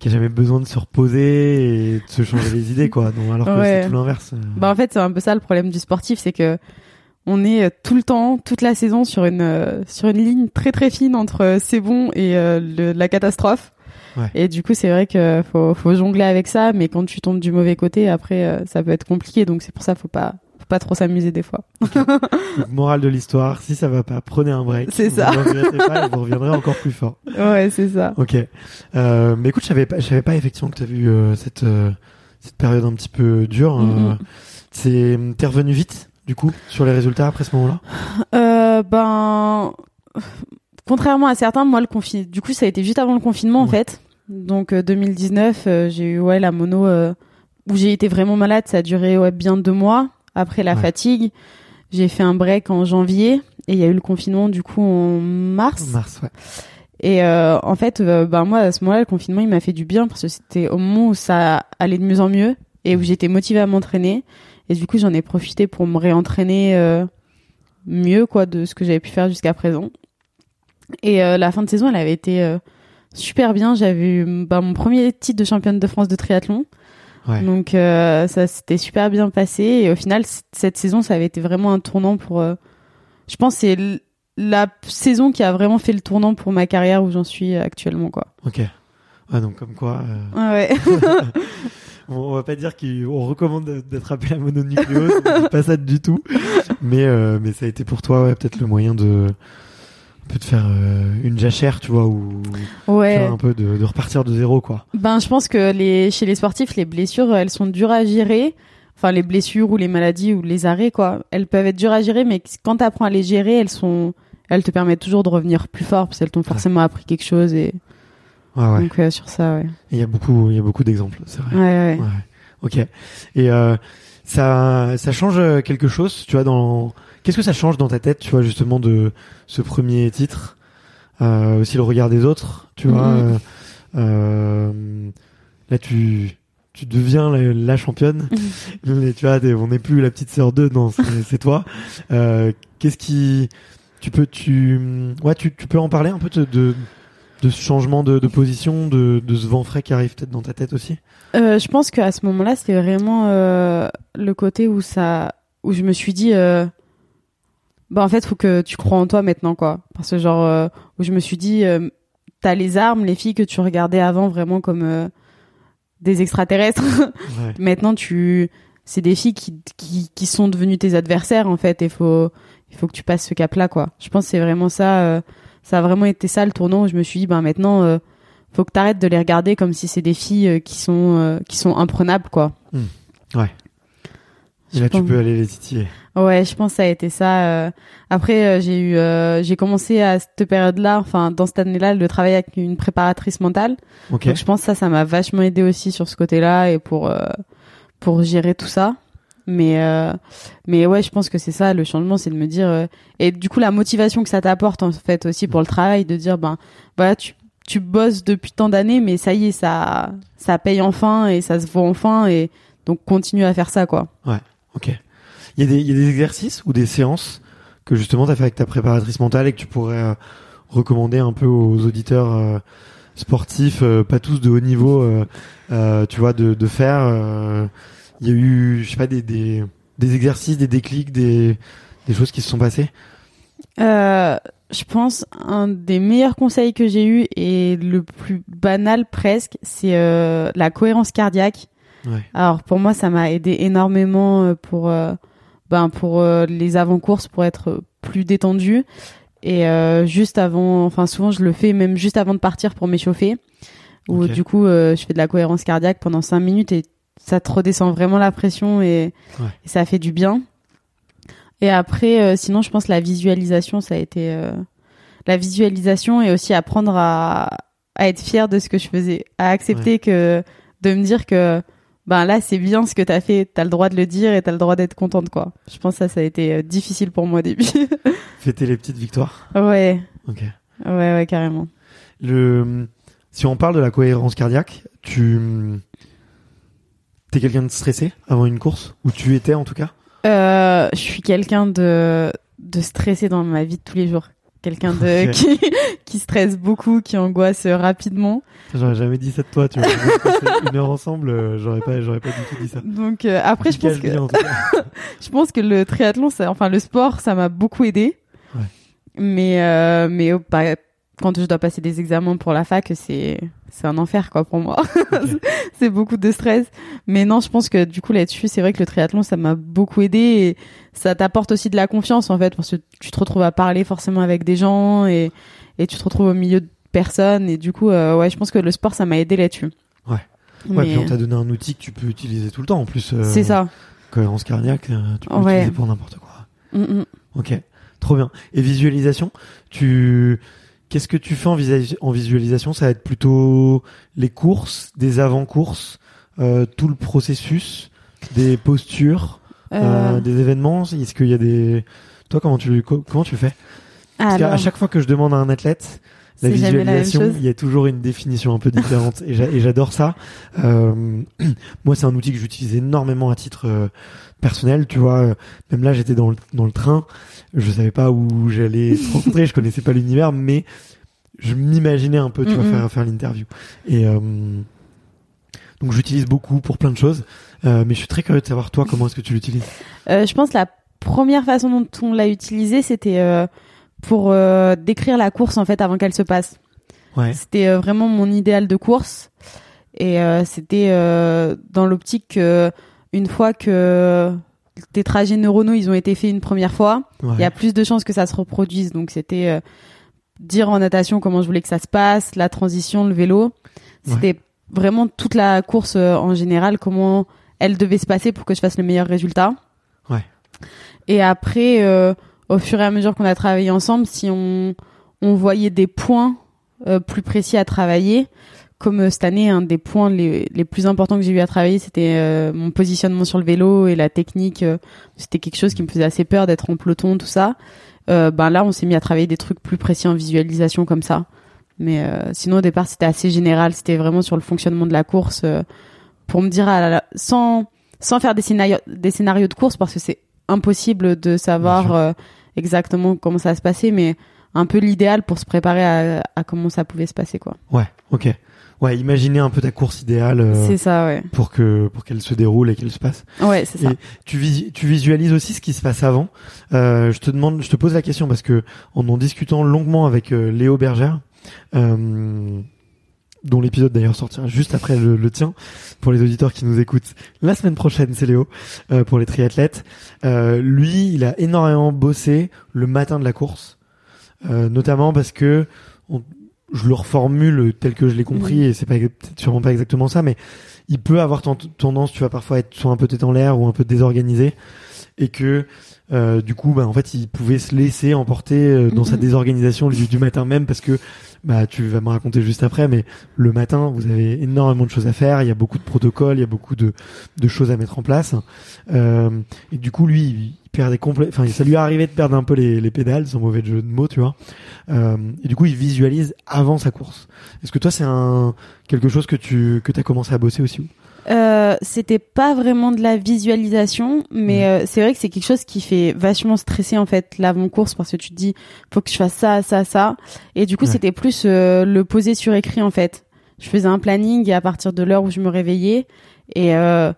qui a jamais besoin de se reposer et de se changer les idées, quoi. Donc alors que c'est tout l'inverse. Bah en fait, c'est un peu ça le problème du sportif, c'est que on est euh, tout le temps, toute la saison sur une euh, sur une ligne très très fine entre euh, c'est bon et la catastrophe. Ouais. Et du coup, c'est vrai que faut, faut jongler avec ça, mais quand tu tombes du mauvais côté, après, ça peut être compliqué. Donc c'est pour ça, faut pas faut pas trop s'amuser des fois. morale de l'histoire, si ça va pas, prenez un break. C'est ça. Vous pas, vous reviendrez encore plus fort. Ouais, c'est ça. Ok. Euh, mais écoute, je savais pas, je savais pas effectivement que tu as vu cette cette période un petit peu dure. Mm-hmm. C'est t'es revenu vite du coup, sur les résultats après ce moment-là? Euh, Ben, contrairement à certains, moi, le confinement, du coup, ça a été juste avant le confinement, en fait. Donc, 2019, euh, euh, j'ai eu, ouais, la mono, où j'ai été vraiment malade. Ça a duré, ouais, bien deux mois. Après la fatigue, j'ai fait un break en janvier. Et il y a eu le confinement, du coup, en mars. Mars, ouais. Et en fait, ben moi à ce moment-là, le confinement, il m'a fait du bien parce que c'était au moment où ça allait de mieux en mieux et où j'étais motivée à m'entraîner. Et du coup, j'en ai profité pour me réentraîner euh, mieux quoi de ce que j'avais pu faire jusqu'à présent. Et euh, la fin de saison, elle avait été euh, super bien. J'avais eu bah, mon premier titre de championne de France de triathlon Ouais. Donc euh, ça s'était super bien passé et au final cette saison ça avait été vraiment un tournant pour euh, je pense c'est la saison qui a vraiment fait le tournant pour ma carrière où j'en suis actuellement quoi. Ok. Ouais, donc comme quoi, euh, Ah ouais. on, on va pas dire qu'on recommande de- d'attraper la mononucléose, on dit pas ça du tout. Mais euh, mais ça a été pour toi ouais, peut-être le moyen de un peu de faire euh, une jachère, tu vois, ou ouais. un peu de, de repartir de zéro, quoi. Ben je pense que les chez les sportifs les blessures elles sont dures à gérer. Enfin les blessures ou les maladies ou les arrêts quoi. Elles peuvent être dures à gérer mais quand tu apprends à les gérer, elles sont elles te permettent toujours de revenir plus fort parce qu'elles t'ont forcément appris quelque chose et Ouais, ouais. donc euh, sur ça ouais. Il y a beaucoup, il y a beaucoup d'exemples, c'est vrai. Ouais ouais. Ouais. Ok. Et euh, ça, ça change quelque chose, tu vois, dans. Qu'est-ce que ça change dans ta tête, tu vois, justement, de ce premier titre, euh, aussi le regard des autres, tu vois. Mhm. euh, euh, là, tu, tu deviens la, la championne. Mais tu vois, on n'est plus la petite sœur 2, non, c'est toi. Euh, Qu'est-ce qui, tu peux, tu, ouais, tu, tu peux en parler un peu de, de, de ce changement de, de position, de, de ce vent frais qui arrive peut-être dans ta tête aussi? Euh, je pense qu'à ce moment-là, c'était vraiment euh, le côté où ça, où je me suis dit, bah en fait, faut que tu crois en toi maintenant, quoi. Parce que genre, euh, où je me suis dit, euh, t'as les armes, les filles que tu regardais avant vraiment comme euh, des extraterrestres. Ouais. maintenant, tu, c'est des filles qui, qui, qui sont devenues tes adversaires en fait. Il faut, il faut que tu passes ce cap-là, quoi. Je pense que c'est vraiment ça. euh, ça a vraiment été ça le tournant où je me suis dit, ben maintenant. euh, faut que t'arrêtes de les regarder comme si c'est des filles euh, qui sont euh, qui sont imprenables quoi. Ouais. Et là, tu peux aller les titiller. Ouais, je pense que ça a été ça. euh. Après, euh, j'ai eu, euh, j'ai commencé à cette période-là, enfin dans cette année-là, le travail avec une préparatrice mentale. Ok. Donc je pense que ça, ça m'a vachement aidé aussi sur ce côté-là et pour euh, pour gérer tout ça. Mais euh, mais ouais, je pense que c'est ça le changement, c'est de me dire euh, et du coup la motivation que ça t'apporte en fait aussi pour le travail, de dire ben voilà tu tu bosses depuis tant d'années, mais ça y est, ça ça paye enfin et ça se voit enfin et donc continue à faire ça quoi. Ok. Il y, a des, y a des exercices ou des séances que justement tu as fait avec ta préparatrice mentale et que tu pourrais euh, recommander un peu aux auditeurs euh, sportifs, euh, pas tous de haut niveau, tu vois, de, de faire. Il y a eu, je sais pas, des, des, des exercices, des déclics, des, des choses qui se sont passées? Je pense un des meilleurs conseils que j'ai eu et le plus banal presque, c'est la cohérence cardiaque. Ouais. Alors pour moi, ça m'a aidé énormément euh, pour euh, ben pour euh, les avant-courses pour être plus détendu et euh, juste avant, enfin souvent je le fais même juste avant de partir pour m'échauffer. Où du coup je fais de la cohérence cardiaque pendant cinq minutes et ça te redescend vraiment la pression et, Ouais. et ça fait du bien. Et après, sinon, je pense la visualisation, ça a été euh, la visualisation et aussi apprendre à, à être fier de ce que je faisais, à accepter que de me dire que ben là c'est bien ce que t'as fait, t'as le droit de le dire et t'as le droit d'être contente quoi. Je pense que ça ça a été euh, difficile pour moi au début. Fêter les petites victoires. ouais, Ok. ouais, ouais carrément. Le, si on parle de la cohérence cardiaque, tu t'es quelqu'un de stressé avant une course? Ou tu étais en tout cas? Euh, je suis quelqu'un de de stressé dans ma vie de tous les jours. Quelqu'un de qui qui stresse beaucoup, qui angoisse rapidement. J'aurais jamais dit ça de toi, tu vois. Une heure ensemble, euh, j'aurais pas, j'aurais pas du tout dit ça. Donc euh, après je pense que je pense que le triathlon, ça, enfin le sport, ça m'a beaucoup aidé. Ouais. Mais euh, mais oh, bah, quand je dois passer des examens pour la fac, c'est c'est un enfer quoi pour moi. C'est beaucoup de stress. Mais non, je pense que du coup là-dessus, c'est vrai que le triathlon, ça m'a beaucoup aidé et ça t'apporte aussi de la confiance en fait parce que tu te retrouves à parler forcément avec des gens et et tu te retrouves au milieu de personnes et du coup euh, ouais, je pense que le sport ça m'a aidé là-dessus. Ouais. Mais, Ouais, puis on t'a donné un outil que tu peux utiliser tout le temps en plus. euh, c'est ça. Cohérence cardiaque, euh, tu peux Ouais. l'utiliser pour n'importe quoi. Mm, mm. Ok, trop bien. Et visualisation, tu qu'est-ce que tu fais en, visualisation? Ça va être plutôt les courses, des avant-courses, euh, tout le processus, des postures, euh, Euh, des événements? Est-ce qu'il y a des toi comment tu co- comment tu fais? Parce qu'à chaque fois que je demande à un athlète la visualisation, il y a toujours une définition un peu différente et j'a- et j'adore ça. Euh, moi, c'est un outil que j'utilise énormément à titre euh, personnel. Tu vois, même là, j'étais dans le, dans le train, je savais pas où j'allais rencontrer, je connaissais pas l'univers, mais je m'imaginais un peu, tu vois, Mhm. faire faire l'interview. Et euh, donc j'utilise beaucoup pour plein de choses. Euh, mais je suis très curieux de savoir toi comment est-ce que tu l'utilises? Euh, je pense la première façon dont on l'a utilisé, c'était euh, pour euh, décrire la course en fait avant qu'elle se passe. Ouais. C'était euh, vraiment mon idéal de course et euh, c'était dans l'optique que une fois que tes trajets neuronaux ils ont été faits une première fois, ouais. il y a plus de chances que ça se reproduise. Donc c'était dire en natation comment je voulais que ça se passe, la transition, le vélo. C'était vraiment toute la course en général, comment elle devait se passer pour que je fasse le meilleur résultat. Ouais. Et après, au fur et à mesure qu'on a travaillé ensemble, si on, on voyait des points euh, plus précis à travailler, comme euh, cette année, un des points les, les plus importants que j'ai eu à travailler, c'était euh, mon positionnement sur le vélo et la technique. c'était quelque chose qui me faisait assez peur d'être en peloton, tout ça. Ben là, on s'est mis à travailler des trucs plus précis en visualisation comme ça. Mais sinon, au départ, c'était assez général. C'était vraiment sur le fonctionnement de la course pour me dire, à la- sans sans faire des scénarios, des scénarios de course parce que c'est impossible de savoir exactement comment ça va se passer, mais un peu l'idéal pour se préparer à, à comment ça pouvait se passer, quoi. Ouais. Ok. Ouais. Imaginez un peu ta course idéale euh, C'est ça, ouais. pour que pour qu'elle se déroule et qu'elle se passe. Ouais, c'est ça. Et tu, vis- tu visualises aussi ce qui se passe avant. Euh, je te demande, je te pose la question parce que en en discutant longuement avec euh, Léo Bergère, euh, dont l'épisode d'ailleurs sortira juste après le, le tien pour les auditeurs qui nous écoutent la semaine prochaine, c'est Léo euh, pour les triathlètes. Euh, lui, il a énormément bossé le matin de la course, euh, notamment parce que on- je le reformule tel que je l'ai compris Mhm. et c'est pas sûrement pas exactement ça, mais il peut avoir ten- tendance, tu vas parfois être soit un peu tête en l'air ou un peu désorganisé, et que euh, du coup, bah, en fait, il pouvait se laisser emporter euh, dans sa Mhm. désorganisation du, du matin même, parce que bah, tu vas me raconter juste après, mais le matin, vous avez énormément de choses à faire, il y a beaucoup de protocoles, il y a beaucoup de, de choses à mettre en place, euh, et du coup, lui, il perdait complètement, enfin, ça lui est arrivé de perdre un peu les, les pédales, sans mauvais jeu de mots, tu vois, euh, et du coup, il visualise avant sa course. Est-ce que toi, c'est un quelque chose que tu que as commencé à bosser aussi Euh, c'était pas vraiment de la visualisation, mais Mhm. euh, c'est vrai que c'est quelque chose qui fait vachement stresser en fait l'avant-course parce que tu te dis faut que je fasse ça, ça, ça, et du coup Ouais. c'était plus euh, le poser sur écrit en fait. Je faisais un planning et à partir de l'heure où je me réveillais et euh,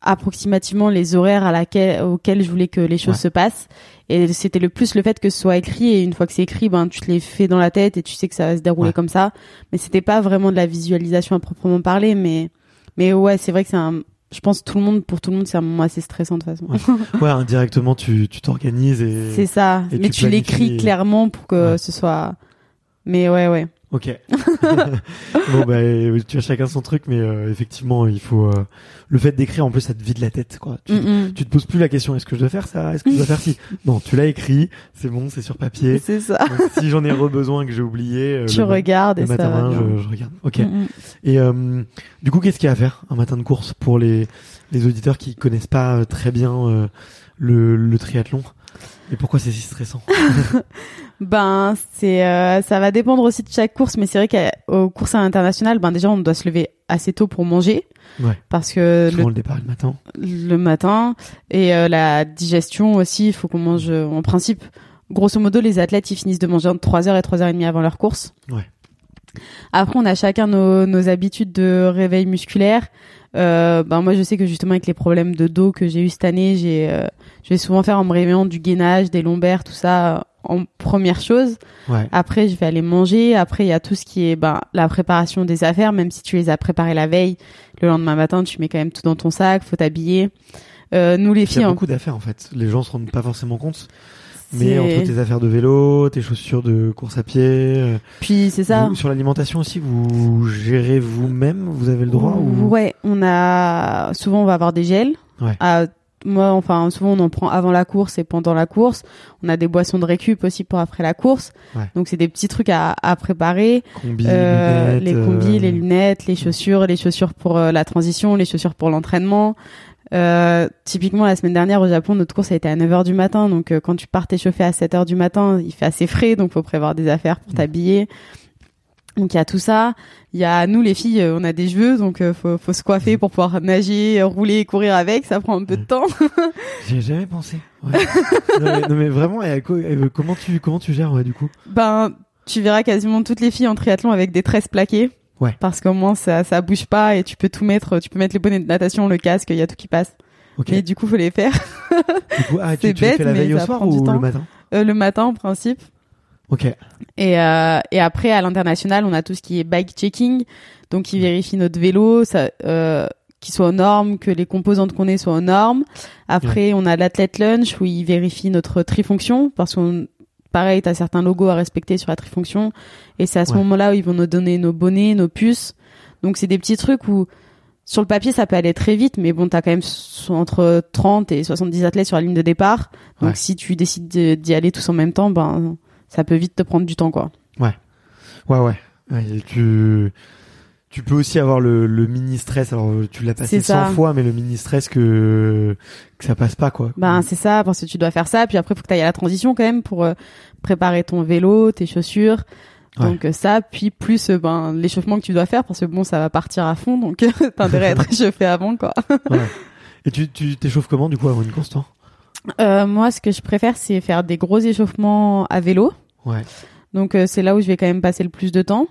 approximativement les horaires à laquelle, auxquels je voulais que les choses Ouais. se passent. Et c'était le plus le fait que ce soit écrit et une fois que c'est écrit, ben tu te les fais dans la tête et tu sais que ça va se dérouler Ouais. comme ça. Mais c'était pas vraiment de la visualisation à proprement parler, mais mais ouais, c'est vrai que c'est un. Je pense tout le monde, pour tout le monde, c'est un moment assez stressant de toute façon. Ouais. Ouais, indirectement, tu tu t'organises et c'est ça. et Mais tu tu l'écris clairement pour que Ouais. ce soit. Mais ouais, ouais. Ok. bon bah euh, tu as chacun son truc, mais euh, effectivement il faut euh, le fait d'écrire en plus ça te vide la tête quoi. Tu, Mm, tu te poses plus la question est-ce que je dois faire ça, est-ce que je dois faire ci? Non, tu l'as écrit, c'est bon, c'est sur papier. C'est ça. Donc, si j'en ai besoin que j'ai oublié, euh, tu le, regardes le et ça matin, va bien. je, je regarde. Ok. Mm. Et euh, du coup qu'est-ce qu'il y a à faire un matin de course pour les les auditeurs qui connaissent pas euh, très bien euh, le, le triathlon? Et pourquoi c'est si stressant Ben, c'est, euh, ça va dépendre aussi de chaque course, mais c'est vrai qu'aux courses internationales, ben déjà on doit se lever assez tôt pour manger, Ouais. parce que Souvent le, le départ le matin. le matin et euh, la digestion aussi, il faut qu'on mange. euh, En principe, grosso modo, les athlètes ils finissent de manger entre 3h et 3h30 avant leur course. Ouais. Après, on a chacun nos, nos habitudes de réveil musculaire. Euh, ben moi, je sais que justement avec les problèmes de dos que j'ai eu cette année, j'ai, euh, je vais souvent faire en me réveillant du gainage, des lombaires, tout ça euh, en première chose. Ouais. Après, je vais aller manger. Après, il y a tout ce qui est ben, la préparation des affaires, même si tu les as préparées la veille. Le lendemain matin, tu mets quand même tout dans ton sac, faut t'habiller. Euh, nous, les Il y filles, a en- beaucoup d'affaires en fait. Les gens se rendent pas forcément compte. Mais entre tes affaires de vélo, tes chaussures de course à pied, euh, Puis c'est ça. vous- sur l'alimentation aussi, vous gérez vous-même, vous avez le droit ou Ouais, on a souvent on va avoir des gels. Ouais. Ah, moi, enfin, souvent on en prend avant la course et pendant la course. On a des boissons de récup aussi pour après la course. Ouais. Donc c'est des petits trucs à, à préparer. combi, Euh, lunettes, les combis, euh, les lunettes, les chaussures, les chaussures pour euh, la transition, les chaussures pour l'entraînement. Euh, typiquement, la semaine dernière au Japon, notre course a été à 9h du matin. Donc, euh, quand tu pars t'échauffer à 7h du matin, il fait assez frais. Donc, faut prévoir des affaires pour Mm. t'habiller. Donc, il y a tout ça. Il y a nous, les filles, euh, on a des cheveux. Donc, euh, faut, faut se coiffer pour pouvoir nager, rouler, courir avec. Ça prend un peu de Mm. temps. J'y ai jamais pensé. Ouais. non, mais, non, mais vraiment, et euh, comment tu comment tu gères ouais, du coup? Ben, tu verras quasiment toutes les filles en triathlon avec des tresses plaquées. Ouais. Parce qu'au moins ça ça bouge pas et tu peux tout mettre, tu peux mettre les bonnets de natation, le casque, il y a tout qui passe. Ok. Mais du coup, faut les faire Du coup, ah, tu, c'est tu les bête, fais la mais au soir ou le matin Euh, le matin en principe. Ok. Et, euh, et après, à l'international, on a tout ce qui est bike checking. Donc, ils vérifient notre vélo, ça, euh, qu'il soit aux normes, que les composantes qu'on ait soient aux normes. Après, on a l'athlète lunch où ils vérifient notre trifonction parce qu'on, pareil, t'as certains logos à respecter sur la trifonction. Et c'est à ce Ouais. moment-là où ils vont nous donner nos bonnets, nos puces. Donc, c'est des petits trucs où, sur le papier, ça peut aller très vite, mais bon, t'as quand même entre 30 et 70 athlètes sur la ligne de départ. Donc, Ouais. si tu décides de- d'y aller tous en même temps, ben, ça peut vite te prendre du temps, quoi. Ouais, ouais. Ouais, et tu, tu peux aussi avoir le, le mini stress. Alors, tu l'as passé C'est 100 ça. fois, mais le mini stress que, que ça passe pas, quoi. Ben c'est ça, parce que tu dois faire ça, puis après faut que tu ailles à la transition quand même pour euh, préparer ton vélo, tes chaussures. Donc euh, ça, puis plus euh, ben l'échauffement que tu dois faire parce que bon ça va partir à fond, donc t'as intérêt à être échauffé avant quoi. Ouais. Et tu, tu t'échauffes comment, du coup, avant une course, toi? Euh, moi ce que je préfère c'est faire des gros échauffements à vélo, Ouais. donc euh, c'est là où je vais quand même passer le plus de temps.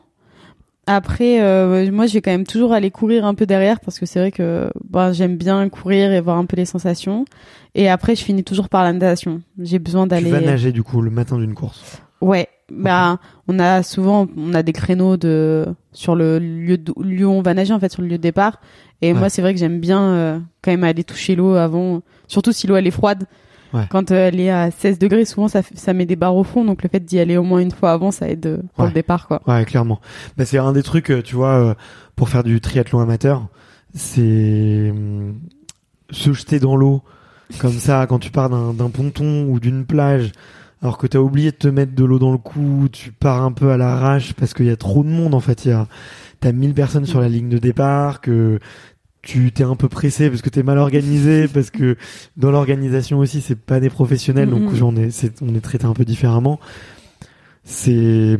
Après, euh, moi, je vais quand même toujours aller courir un peu derrière parce que c'est vrai que ben, j'aime bien courir et voir un peu les sensations. Et après, je finis toujours par la natation. J'ai besoin Tu d'aller. vas nager, du coup, le matin d'une course. Ouais, bah on a souvent on a des créneaux de sur le lieu de, lieu où on va nager en fait sur le lieu de départ et Ouais. moi c'est vrai que j'aime bien euh, quand même aller toucher l'eau avant surtout si l'eau elle est froide. Ouais. Quand euh, elle est à 16 degrés, souvent ça, met des barres au fond, donc le fait d'y aller au moins une fois avant, ça aide euh, pour Ouais. le départ, quoi. Ouais, clairement. Bah, c'est un des trucs, euh, tu vois, pour faire du triathlon amateur, c'est hum, se jeter dans l'eau comme ça quand tu pars d'un ponton ou d'une plage, alors que t'as oublié de te mettre de l'eau dans le cou, tu pars un peu à l'arrache parce qu'il y a trop de monde en fait. Il y a t'as 1000 personnes sur la ligne de départ, que tu t'es un peu pressé parce que t'es mal organisé, parce que dans l'organisation aussi c'est pas des professionnels, donc on est on est traité un peu différemment. C'est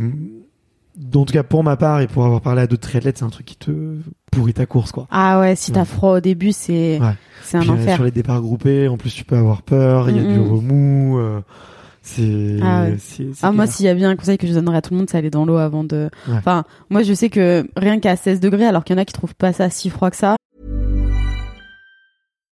en tout cas pour ma part et pour avoir parlé à d'autres triathlètes, c'est un truc qui te pourrit ta course quoi. Ah ouais, si t'as Ouais. froid au début, c'est Ouais. c'est un Puis, euh, enfer. sur les départs groupés, en plus tu peux avoir peur, il y a du remous, euh, c'est Ah ouais. Ah, moi, s'il y a bien un conseil que je donnerais à tout le monde, c'est aller dans l'eau avant de. Ouais. Enfin, moi, je sais que rien qu'à 16 degrés, alors qu'il y en a qui trouvent pas ça si froid que ça.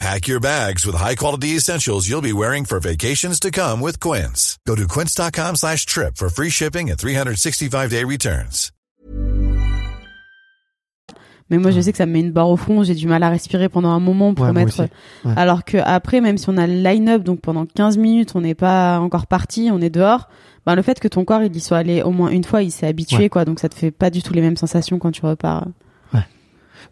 Pack your bags with high-quality essentials you'll be wearing for vacations to come with Quince. Go to quince.com slash trip for free shipping and 365-day returns. Mais moi, je sais que ça me met une barre au fond. J'ai du mal à respirer pendant un moment pour Ouais, mettre. Ouais. Alors que après, même si on a le line-up, donc pendant 15 minutes, on n'est pas encore parti, on est dehors. Ben, le fait que ton corps il y soit allé au moins une fois, il s'est habitué, Ouais. quoi. Donc ça te fait pas du tout les mêmes sensations quand tu repars.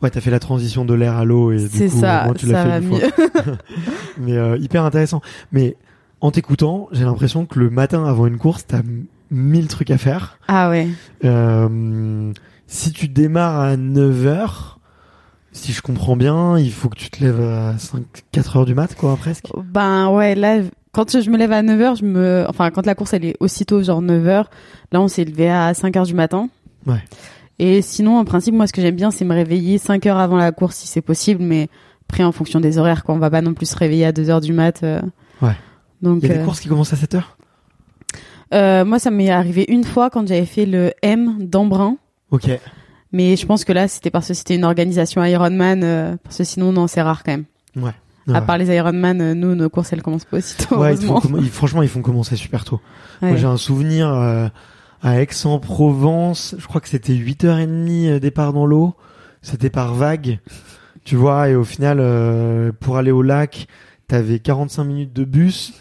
Ouais, t'as fait la transition de l'air à l'eau et du coup, au ça, moins, tu l'as fait une fois. Mais euh, hyper intéressant. Mais en t'écoutant, j'ai l'impression que le matin avant une course, t'as mille trucs à faire. ah ouais. Euh, si tu démarres à 9h, si je comprends bien, il faut que tu te lèves à 5, 4 heures du mat, quoi, presque. Ben ouais, là, quand je me lève à 9h, je me, enfin, quand la course elle est aussitôt genre 9h, là on s'est levé à 5h du matin. Ouais. Et sinon, en principe, moi ce que j'aime bien, c'est me réveiller 5 heures avant la course si c'est possible, mais après en fonction des horaires, quoi. On va pas non plus se réveiller à 2h du mat. euh. Ouais. Donc, Il y a des euh, courses qui commencent à 7 heures? Euh, moi ça m'est arrivé une fois quand j'avais fait le M d'Embrun. Ok. Mais je pense que là, c'était parce que c'était une organisation Ironman, euh, parce que sinon, non, c'est rare quand même. Ouais. À Ouais. part les Ironman, euh, nous, nos courses, elles commencent pas aussitôt, Ouais, ils font ils- franchement, ils font commencer super tôt. Ouais. Moi, j'ai un souvenir à Aix-en-Provence, je crois que c'était 8h30 euh, départ dans l'eau, c'était par vague, tu vois, et au final, euh, pour aller au lac, t'avais 45 minutes de bus,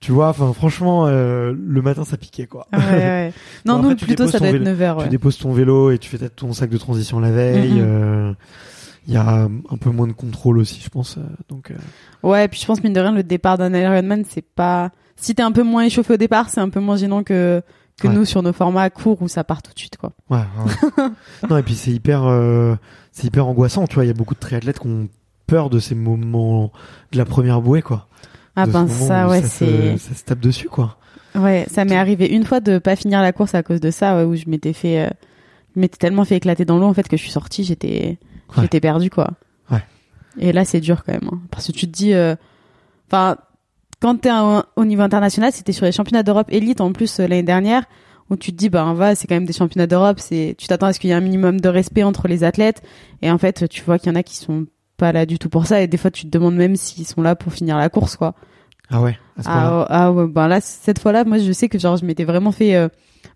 tu vois, enfin franchement, euh, le matin ça piquait quoi. Ouais, ouais. Non, Bon, nous, après, plutôt, ça doit être vélo- 9h, ouais. Tu déposes ton vélo et tu fais peut-être ton sac de transition la veille, Mhm. euh, il y a un peu moins de contrôle aussi, je pense, euh, donc... euh, Ouais, puis je pense, mine de rien, le départ d'un Ironman, c'est pas... Si t'es un peu moins échauffé au départ, c'est un peu moins gênant que, que Ouais. nous sur nos formats courts où ça part tout de suite, quoi. Ouais. ouais. non et puis c'est hyper, euh, c'est hyper angoissant. Tu vois, il y a beaucoup de triathlètes qui ont peur de ces moments de la première bouée, quoi. Ah de ben ça, ouais, c'est. ça se tape dessus quoi. Ouais, ça m'est arrivé une fois de pas finir la course à cause de ça, ouais, où je m'étais fait, euh, je m'étais tellement fait éclater dans l'eau en fait que je suis sortie, j'étais, j'étais perdu quoi. Ouais. Et là c'est dur quand même, hein, parce que tu te dis, euh, enfin, quand t'es au niveau international, c'était sur les championnats d'Europe élite en plus euh, l'année dernière, où tu te dis bah va, c'est quand même des championnats d'Europe, c'est, tu t'attends à ce qu'il y ait un minimum de respect entre les athlètes, et en fait tu vois qu'il y en a qui sont pas là du tout pour ça, et des fois tu te demandes même s'ils sont là pour finir la course quoi. Ah ouais. à ce. Ah, ouais, ah ouais, ben là, cette fois-là, moi, je sais que genre, je m'étais vraiment fait. euh,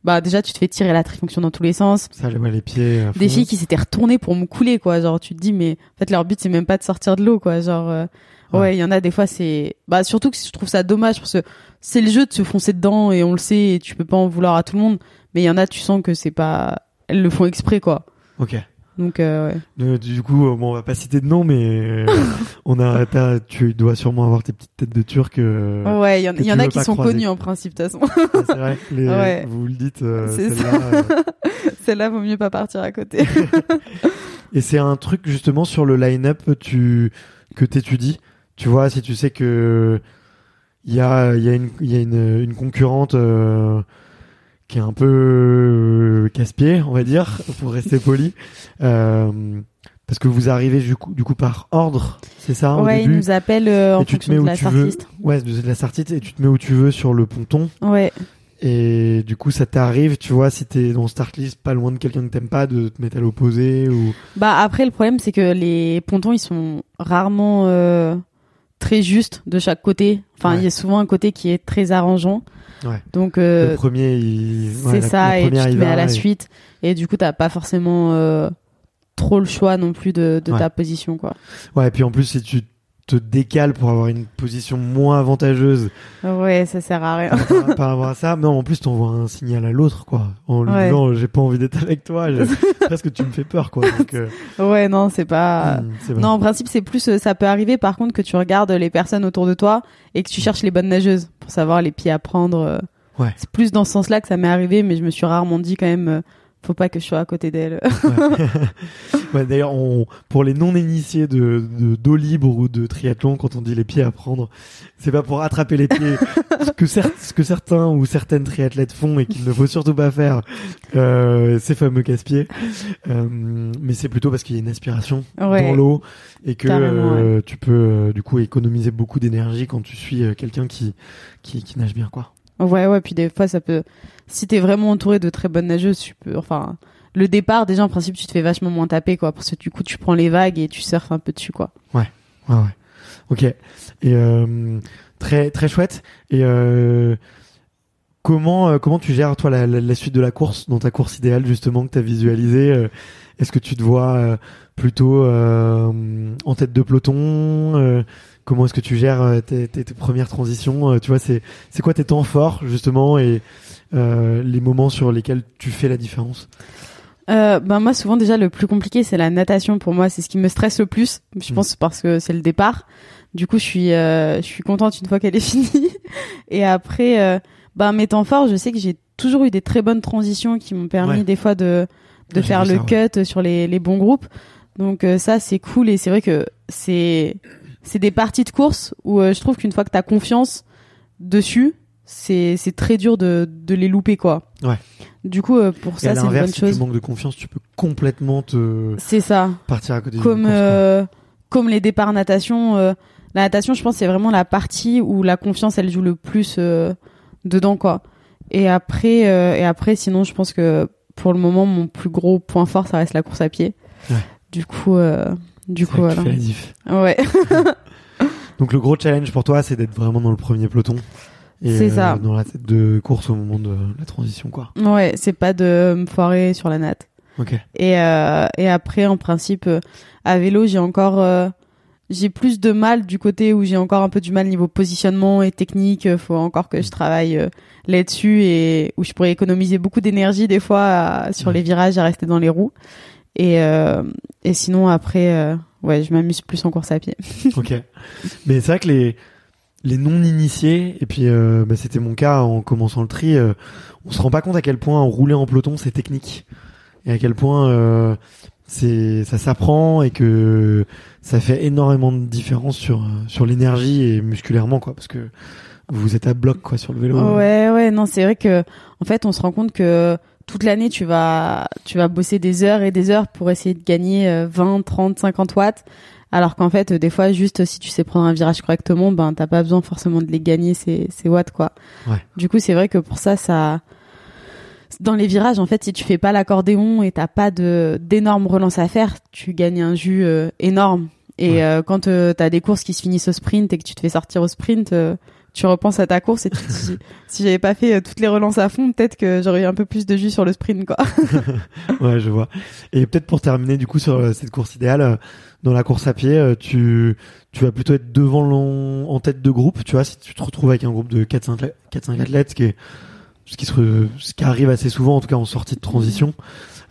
bah, déjà, tu te fais tirer la trifonction dans tous les sens. Ça, ouais, les pieds. à Des filles qui s'étaient retournées pour me couler, quoi. Genre, tu te dis, mais en fait, leur but, c'est même pas de sortir de l'eau, quoi. Genre, euh, Ouais. ouais, il y en a des fois, c'est. Bah, surtout que je trouve ça dommage parce que c'est le jeu de se foncer dedans et on le sait et tu peux pas en vouloir à tout le monde. Mais il y en a, tu sens que c'est pas. Elles le font exprès, quoi. Ok. Donc, euh, ouais. Euh, du coup, euh, bon, on va pas citer de nom, mais on a, t'as- tu dois sûrement avoir tes petites têtes de turc. euh, ouais, il y en, y a qui sont croiser. connus en principe, de toute façon. c'est vrai. Les, Ouais. Vous le dites. euh, celle-là, euh, Celle-là, vaut mieux pas partir à côté. Et c'est un truc justement sur le line-up tu que t'étudies? Tu vois, si tu sais que il y a il y a une il y a une, une concurrente euh, qui est un peu euh, casse-pied, on va dire, pour rester poli. Euh, parce que vous arrivez du coup, du coup par ordre, c'est ça au ouais, ils début. nous appellent euh, en tu te fonction mets de où la tu veux. startlist. Ouais, de la sartite et tu te mets où tu veux sur le ponton. Ouais. Et du coup, ça t'arrive, tu vois, si t'es dans start list, pas loin de quelqu'un que t'aimes pas, de te mettre à l'opposé ou. Bah après le problème c'est que les pontons ils sont rarement euh, très justes de chaque côté. Enfin Ouais. il y a souvent un côté qui est très arrangeant. Ouais. Donc le euh, premier, il... ouais, c'est ça et tu te mets à la et- suite et du coup t'as pas forcément euh, trop le choix non plus de, de ta position quoi. Ouais, et puis en plus, si tu te décales pour avoir une position moins avantageuse Ouais ça sert à rien. par, rapport- par rapport à ça, non, en plus, t'envoies un signal à l'autre, quoi. En lui Ouais. disant, j'ai pas envie d'être avec toi, je- presque tu me fais peur, quoi. Donc, euh, ouais non c'est pas. hmm. Non, en principe, c'est plus, euh, ça peut arriver par contre que tu regardes les personnes autour de toi et que tu cherches les bonnes nageuses pour savoir les pieds à prendre. euh. Ouais. C'est plus dans ce sens-là que ça m'est arrivé, mais je me suis rarement dit quand même, faut pas que je sois à côté d'elle. Ouais, D'ailleurs, on, pour les non-initiés de, de d'eau libre ou de triathlon, quand on dit les pieds à prendre, c'est pas pour attraper les pieds, ce que, cer- ce que certains ou certaines triathlètes font et qu'il ne faut surtout pas faire, euh, ces fameux casse-pieds. Euh, mais c'est plutôt parce qu'il y a une aspiration Ouais. dans l'eau et que euh, tu peux euh, du coup économiser beaucoup d'énergie quand tu suis euh, quelqu'un qui, qui qui nage bien, quoi. Ouais, ouais, puis des fois, ça peut, si t'es vraiment entouré de très bonnes nageuses, tu peux, enfin, le départ, déjà, en principe, tu te fais vachement moins taper, quoi, parce que du coup, tu prends les vagues et tu surfes un peu dessus, quoi. Ouais, ouais. Ok. Et euh, très très chouette. Et euh, comment euh, comment tu gères toi la, la, la suite de la course dans ta course idéale justement que tu as visualisée euh, Est-ce que tu te vois euh, plutôt euh, en tête de peloton euh, Comment est-ce que tu gères euh, tes, tes, tes premières transitions Euh, Tu vois, c'est c'est quoi tes temps forts justement et euh, les moments sur lesquels tu fais la différence? Euh, ben moi souvent déjà le plus compliqué c'est la natation. Pour moi c'est ce qui me stresse le plus. Je Mm. pense parce que c'est le départ. Du coup je suis euh, je suis contente une fois qu'elle est finie. Et après euh, mes temps forts je sais que j'ai toujours eu des très bonnes transitions qui m'ont permis Ouais. des fois de de J'ai faire le ça, cut sur les les bons groupes donc euh, ça c'est cool et c'est vrai que c'est c'est des parties de course où euh, je trouve qu'une fois que t'as confiance dessus c'est c'est très dur de de les louper quoi Ouais. du coup euh, pour Et ça c'est une bonne si chose tu manques de confiance, tu peux complètement te c'est ça. partir à côté Comme course, euh, comme les départs natation, euh, la natation, je pense, c'est vraiment la partie où la confiance, elle joue le plus euh, dedans, quoi. Et après, euh, et après, sinon, je pense que pour le moment, mon plus gros point fort, ça reste la course à pied. Ouais. Du coup, euh, du coup, voilà. Ouais, Donc le gros challenge pour toi, c'est d'être vraiment dans le premier peloton. Et C'est euh, ça. dans la tête de course au moment de la transition, quoi. ouais, c'est pas de me foirer sur la natte. Ok. Et, euh, et après, en principe, euh, à vélo, j'ai encore, euh, j'ai plus de mal du côté où j'ai encore un peu du mal niveau positionnement et technique. Euh, Faut encore que je travaille euh, là-dessus et où je pourrais économiser beaucoup d'énergie des fois à- sur les virages à rester dans les roues. Et, euh, et sinon, après, euh, ouais, je m'amuse plus en course à pied. ok. Mais c'est vrai que les les non initiés et puis bah, c'était mon cas en commençant le tri, on se rend pas compte à quel point rouler en peloton c'est technique et à quel point c'est ça s'apprend et que ça fait énormément de différence sur sur l'énergie et musculairement quoi parce que vous êtes à bloc quoi sur le vélo. Ouais ouais non c'est vrai que en fait on se rend compte que toute l'année tu vas tu vas bosser des heures et des heures pour essayer de gagner 20, 30, 50 watts alors qu'en fait des fois juste si tu sais prendre un virage correctement ben t'as pas besoin forcément de les gagner ces ces watts quoi. Ouais. Du coup c'est vrai que pour ça ça dans les virages, en fait, si tu fais pas l'accordéon et t'as pas de d'énormes relances à faire, tu gagnes un jus euh, énorme. Et Ouais. euh, quand tu t'as des courses qui se finissent au sprint et que tu te fais sortir au sprint, euh, tu repenses à ta course et tu te dis si j'avais pas fait euh, toutes les relances à fond, peut-être que j'aurais eu un peu plus de jus sur le sprint, quoi. Ouais, je vois. Et peut-être pour terminer du coup sur euh, cette course idéale, euh, dans la course à pied, euh, tu tu vas plutôt être devant en tête de groupe, tu vois, si tu te retrouves avec un groupe de 4 5 4 5 athlètes ce qui est ce qui se ce qui arrive assez souvent en tout cas en sortie de transition,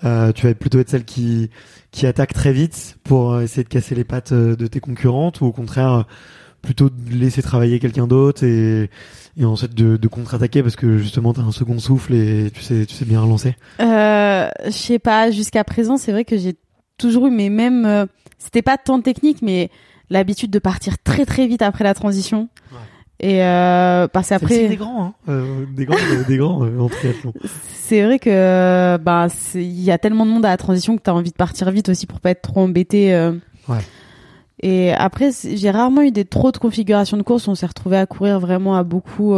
euh, tu vas plutôt être celle qui qui attaque très vite pour euh, essayer de casser les pattes euh, de tes concurrentes ou au contraire euh, plutôt de laisser travailler quelqu'un d'autre et et ensuite de, de contre-attaquer parce que justement t'as un second souffle et tu sais tu sais bien relancer. Euh, je sais pas, jusqu'à présent, c'est vrai que j'ai toujours eu mes mêmes. euh, C'était pas tant technique, mais l'habitude de partir très très vite après la transition. Ouais. Et euh, parce qu'après, des grands, hein. Euh, des grands, euh, des grands euh, en triathlon. c'est vrai que bah il y a tellement de monde à la transition que t'as envie de partir vite aussi pour pas être trop embêté. euh. Ouais. Et après, j'ai rarement eu des trop de configurations de course. On s'est retrouvé à courir vraiment à beaucoup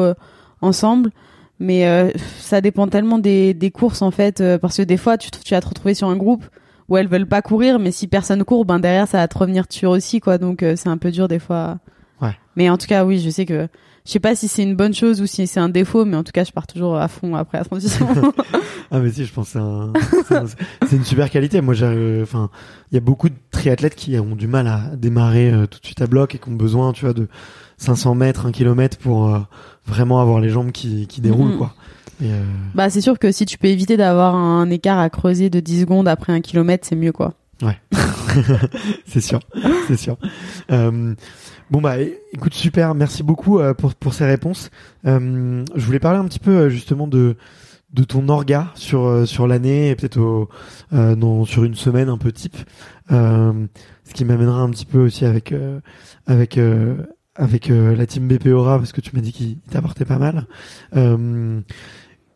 ensemble. Mais euh, ça dépend tellement des, des courses en fait, parce que des fois tu, tu vas te retrouver sur un groupe où elles veulent pas courir, mais si personne court, ben derrière ça va te revenir dessus aussi quoi. Donc euh, c'est un peu dur des fois. Ouais. Mais en tout cas, oui, je sais que je sais pas si c'est une bonne chose ou si c'est un défaut, mais en tout cas, je pars toujours à fond après la transition. Ah mais si, je pense que c'est un, une super qualité. Moi, j'ai, euh, enfin, il y a beaucoup de triathlètes qui ont du mal à démarrer euh, tout de suite à bloc et qui ont besoin, tu vois, de 500 mètres, 1 km pour euh, vraiment avoir les jambes qui, qui déroulent, Mhm. quoi. Et, euh, bah c'est sûr que si tu peux éviter d'avoir un écart à creuser de 10 secondes après un kilomètre, c'est mieux quoi. c'est sûr, c'est sûr. Euh, bon bah, écoute, super, merci beaucoup euh, pour pour ces réponses. Euh, je voulais parler un petit peu euh, justement de de ton orga sur euh, sur l'année et peut-être au euh, sur une semaine un peu type. Euh, ce qui m'amènera un petit peu aussi avec avec avec la team BP Aura parce que tu m'as dit qu'il il t'apportait pas mal.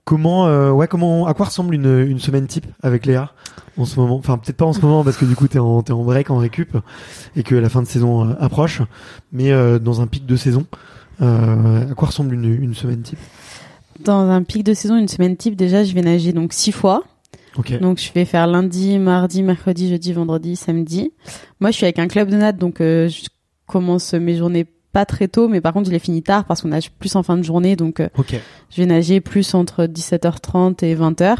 Comment euh, ouais comment à quoi ressemble une une semaine type avec Léa en ce moment? Enfin peut-être pas en ce moment parce que du coup t'es en t'es en break en récup et que la fin de saison euh, approche mais euh, dans un pic de saison euh, à quoi ressemble une une semaine type? Dans un pic de saison, une semaine type, déjà, je vais nager donc six fois. Donc je vais faire lundi, mardi, mercredi, jeudi, vendredi, samedi. Moi je suis avec un club de natte donc je commence mes journées pas très tôt mais par contre je les finis tard parce qu'on nage plus en fin de journée donc euh, ok je vais nager plus entre 17h30 et 20h.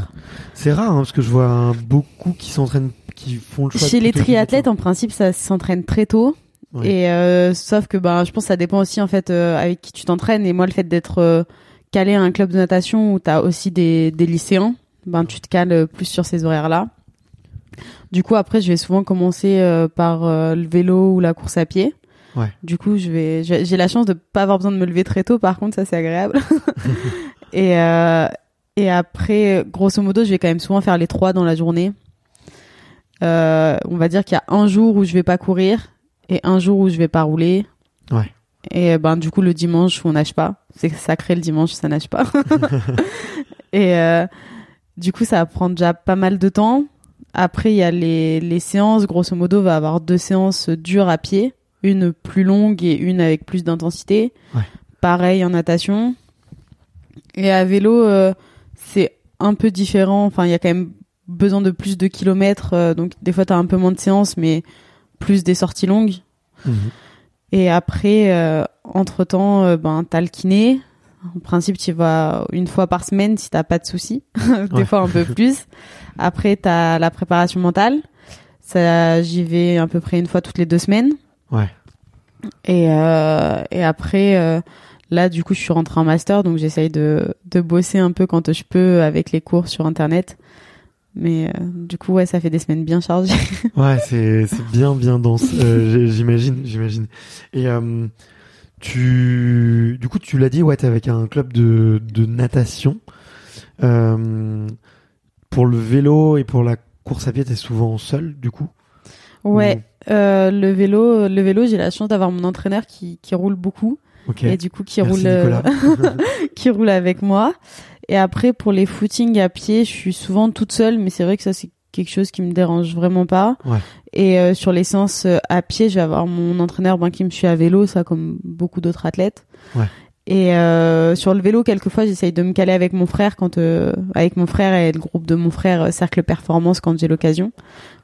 c'est rare hein, parce que je vois hein, beaucoup qui s'entraînent qui font le choix Chez les triathlètes en principe ça s'entraîne très tôt Ouais. et euh, sauf que ben je pense que ça dépend aussi en fait euh, avec qui tu t'entraînes et moi le fait d'être euh, calé à un club de natation où tu as aussi des, des lycéens ben tu te cales plus sur ces horaires là. Du coup après je vais souvent commencer par le vélo ou la course à pied. Ouais. Du coup je vais j'ai la chance de pas avoir besoin de me lever très tôt par contre ça c'est agréable. et euh, et après grosso modo je vais quand même souvent faire les trois dans la journée. Euh, on va dire qu'il y a un jour où je vais pas courir et un jour où je vais pas rouler. Ouais. Et ben du coup le dimanche on nage pas. C'est sacré le dimanche ça nage pas. et euh, du coup ça va prendre déjà pas mal de temps. Après il y a les les séances. Grosso modo va avoir deux séances dures à pied, une plus longue et une avec plus d'intensité. Ouais. Pareil en natation. Et à vélo euh, c'est un peu différent. Enfin il y a quand même besoin de plus de kilomètres. euh, donc des fois t'as un peu moins de séances mais plus des sorties longues. Mhm. Et après, euh, entre temps, ben t'as le kiné. En principe, tu vas une fois par semaine si t'as pas de soucis. Des Ouais. fois un peu plus. Après, t'as la préparation mentale. Ça, j'y vais à peu près une fois toutes les deux semaines. Ouais. Et euh, et après, euh, là, du coup, je suis rentrée en master, donc j'essaye de de bosser un peu quand je peux avec les cours sur internet. Mais euh, du coup, ouais, ça fait des semaines bien chargées. Ouais, c'est bien bien dense. Euh, j'imagine, j'imagine. Et euh, tu, du coup, tu l'as dit, ouais, t'es avec un club de de natation. Pour le vélo et pour la course à pied, t'es souvent seul, du coup? Ouais, euh, le vélo, le vélo, j'ai la chance d'avoir mon entraîneur qui, qui roule beaucoup Ok. et du coup qui Merci, roule, euh, qui roule avec moi. Et après pour les footings à pied, je suis souvent toute seule, mais c'est vrai que ça c'est quelque chose qui me dérange vraiment pas. Ouais. Et euh, sur les séances euh, à pied, je vais avoir mon entraîneur ben, qui me suit à vélo, ça comme beaucoup d'autres athlètes. Ouais. Et euh, sur le vélo, quelquefois, j'essaye de me caler avec mon frère quand euh, avec mon frère et le groupe de mon frère euh, Cercle Performance quand j'ai l'occasion.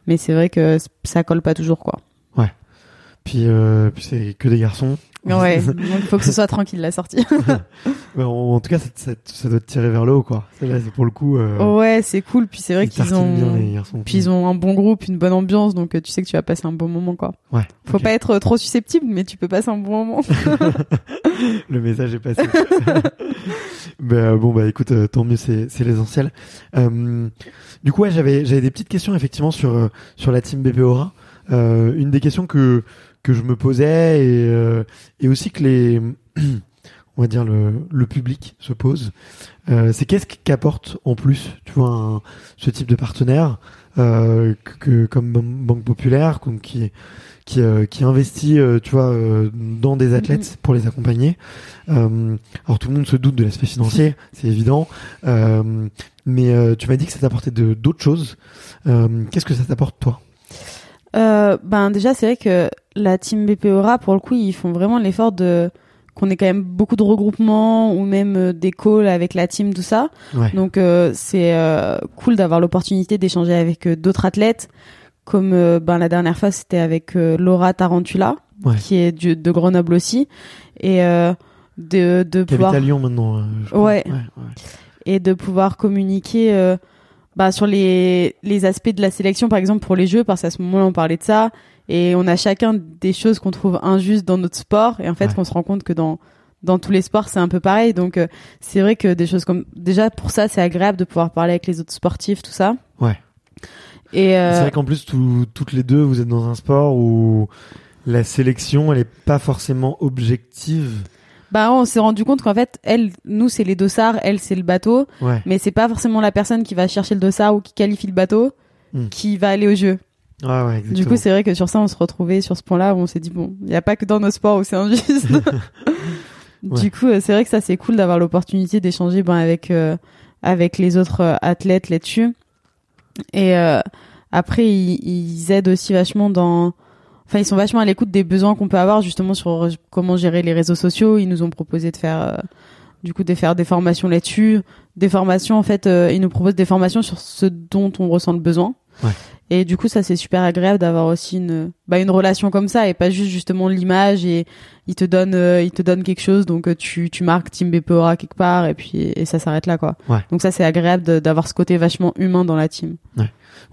Mais c'est vrai que ça colle pas toujours quoi. Puis, euh, puis c'est que des garçons. Ouais, donc il faut que ce soit tranquille la sortie. Bah, en, en tout cas, ça, ça, ça doit te tirer vers le haut, quoi. Là, pour le coup. Euh, ouais, c'est cool. Puis c'est vrai ils qu'ils bien, ont, les garçons. puis ils ont un bon groupe, une bonne ambiance, donc euh, tu sais que tu vas passer un bon moment quoi. Ouais. Faut pas être trop susceptible, mais tu peux passer un bon moment. Le message est passé. bah, bon, bah écoute, euh, tant mieux, c'est, c'est l'essentiel. Euh, du coup, ouais, j'avais, j'avais des petites questions effectivement sur, euh, sur la team BP Aura. Euh, une des questions que, que je me posais et, euh, et aussi que les, on va dire le, le public se pose, euh, c'est qu'est-ce qu'apporte en plus, tu vois, un- ce type de partenaire euh, que, comme Ban- Banque Populaire, comme qui qui, euh, qui investit, euh, tu vois, euh, dans des athlètes pour les accompagner. Euh, alors tout le monde se doute de l'aspect financier, c'est évident, Euh, mais euh, tu m'as dit que ça t'apportait d'autres choses. Euh, Qu'est-ce que ça t'apporte toi? Euh, ben déjà c'est vrai que la team BP Aura pour le coup ils font vraiment l'effort de qu'on ait quand même beaucoup de regroupements ou même euh, des calls avec la team tout ça. Ouais. Donc euh, c'est euh, cool d'avoir l'opportunité d'échanger avec d'autres athlètes comme ben la dernière fois c'était avec Laura Tarantula Ouais. qui est du- de Grenoble aussi et euh, de de Qui pouvoir à Lyon maintenant. je crois. Ouais. ouais, ouais. et de pouvoir communiquer euh, bah, sur les, les aspects de la sélection, par exemple pour les jeux, parce qu'à ce moment-là, on parlait de ça, et on a chacun des choses qu'on trouve injustes dans notre sport, et en fait, Ouais. on se rend compte que dans dans tous les sports, c'est un peu pareil. Donc, euh, c'est vrai que des choses comme déjà pour ça, c'est agréable de pouvoir parler avec les autres sportifs, tout ça. Ouais. Et euh, C'est vrai qu'en plus, tout- toutes les deux, vous êtes dans un sport où la sélection, elle est pas forcément objective. bah, on s'est rendu compte qu'en fait, elle, nous, c'est les dossards, elle, c'est le bateau, Ouais. mais c'est pas forcément la personne qui va chercher le dossard ou qui qualifie le bateau Hmm. qui va aller au jeu. Ouais, ouais. Du coup, c'est vrai que sur ça, on se retrouvait sur ce point-là où on s'est dit, bon, il n'y a pas que dans nos sports où c'est injuste. Ouais. Du coup, euh, c'est vrai que ça, c'est cool d'avoir l'opportunité d'échanger ben, avec, euh, avec les autres euh, athlètes là-dessus. Et euh, après, ils, ils aident aussi vachement dans... Enfin, ils sont vachement à l'écoute des besoins qu'on peut avoir justement sur euh, comment gérer les réseaux sociaux. Ils nous ont proposé de faire... euh, du coup, de faire des formations là-dessus. Des formations, en fait, euh, ils nous proposent des formations sur ce dont on ressent le besoin. Ouais. Et du coup, ça c'est super agréable d'avoir aussi une bah, une relation comme ça et pas juste justement l'image et il te donne euh, il te donne quelque chose donc euh, tu tu marques Team BPORA quelque part et puis et ça s'arrête là quoi. Ouais. Donc ça c'est agréable d'avoir ce côté vachement humain dans la team.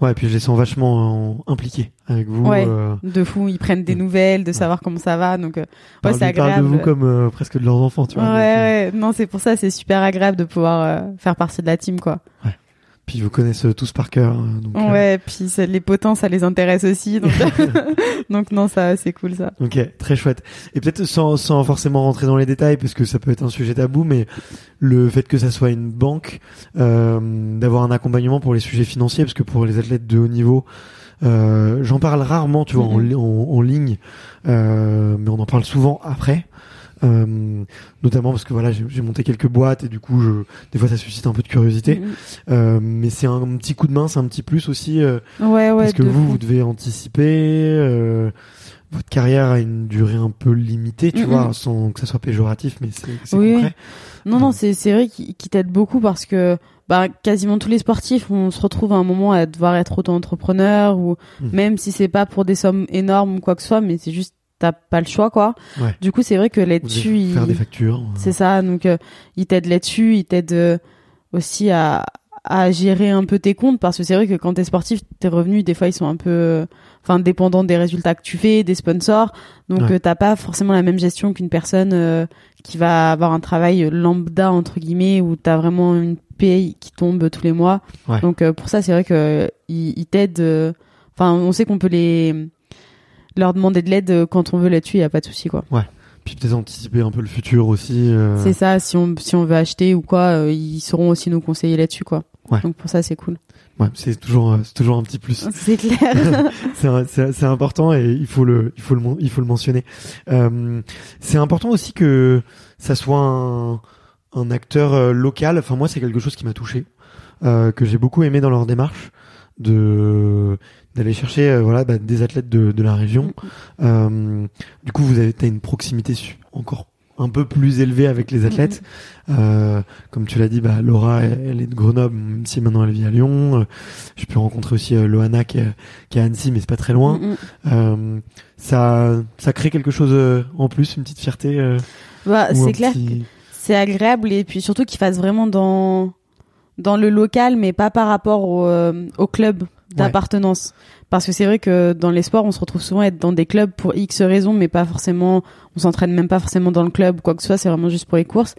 Ouais, et puis je les sens vachement euh, impliqués avec vous. Ouais. euh, De fou, ils prennent des Ouais. nouvelles, de savoir comment ça va donc euh, ouais, parlent c'est de- parlent agréable. de vous comme presque de leurs enfants, tu ouais, vois. donc, euh, ouais, non, c'est pour ça c'est super agréable de pouvoir faire partie de la team quoi. Puis ils vous connaissent tous par cœur. euh, Donc, euh, Ouais, puis les potins ça les intéresse aussi donc donc non ça c'est cool ça. Ok, très chouette. Et peut-être sans, sans forcément rentrer dans les détails, parce que ça peut être un sujet tabou, mais le fait que ça soit une banque, euh, d'avoir un accompagnement pour les sujets financiers, parce que pour les athlètes de haut niveau, euh, j'en parle rarement, tu vois, en, Mhm. li- en, en ligne, euh, mais on en parle souvent après. Euh, notamment parce que voilà j'ai monté quelques boîtes et du coup je des fois ça suscite un peu de curiosité Mhm. Euh, mais c'est un petit coup de main c'est un petit plus aussi euh, Ouais ouais. parce que vous, fou. vous devez anticiper. euh, votre carrière a une durée un peu limitée, tu Mm, vois, mm. sans que ça soit péjoratif, mais c'est Oui, concret. Non, non, c'est c'est vrai qu'il qu'il t'aide beaucoup parce que bah, quasiment tous les sportifs, on se retrouve à un moment à devoir être auto-entrepreneur ou Mm. même si c'est pas pour des sommes énormes ou quoi que ce soit, mais c'est juste t'as pas le choix quoi. Ouais. Du coup, c'est vrai que là-dessus, il- faire des factures. euh, c'est ça. Donc, euh, il t'aide là-dessus, il t'aide euh, aussi à à gérer un peu tes comptes parce que c'est vrai que quand t'es sportif, tes revenus des fois ils sont un peu, euh, enfin dépendants des résultats que tu fais, des sponsors. Donc Ouais. euh, t'as pas forcément la même gestion qu'une personne qui va avoir un travail lambda entre guillemets où t'as vraiment une paye qui tombe tous les mois. Donc pour ça c'est vrai que ils t'aident. euh, Enfin on sait qu'on peut les leur demander de l'aide euh, quand on veut là-dessus, y a pas de souci quoi. Puis peut-être anticiper un peu le futur aussi. euh, C'est ça, si on si on veut acheter ou quoi, euh, ils sauront aussi nous conseiller là-dessus quoi. Ouais. Donc pour ça, c'est cool. Ouais, c'est toujours, c'est toujours un petit plus. C'est clair. c'est important et il faut le il faut le il faut le mentionner. Euh, c'est important aussi que ça soit un, un acteur local. Enfin moi c'est quelque chose qui m'a touché, euh, que j'ai beaucoup aimé dans leur démarche de d'aller chercher euh, voilà bah, des athlètes de, de la région. Euh, du coup vous avez t'as une proximité encore un peu plus élevée avec les athlètes. Euh, comme tu l'as dit, bah, Laura, elle, elle est de Grenoble, même si maintenant elle vit à Lyon. Euh, J'ai pu rencontrer aussi euh, Loana qui est, qui est à Annecy, mais c'est pas très loin. Mm, mm. Euh, ça, ça crée quelque chose en plus, une petite fierté. euh, Bah, c'est clair. petit- c'est agréable et puis surtout qu'il fasse vraiment dans dans le local mais pas par rapport au, euh, au club d'appartenance. Parce que c'est vrai que dans les sports on se retrouve souvent à être dans des clubs pour X raisons mais pas forcément on s'entraîne même pas forcément dans le club ou quoi que ce soit c'est vraiment juste pour les courses.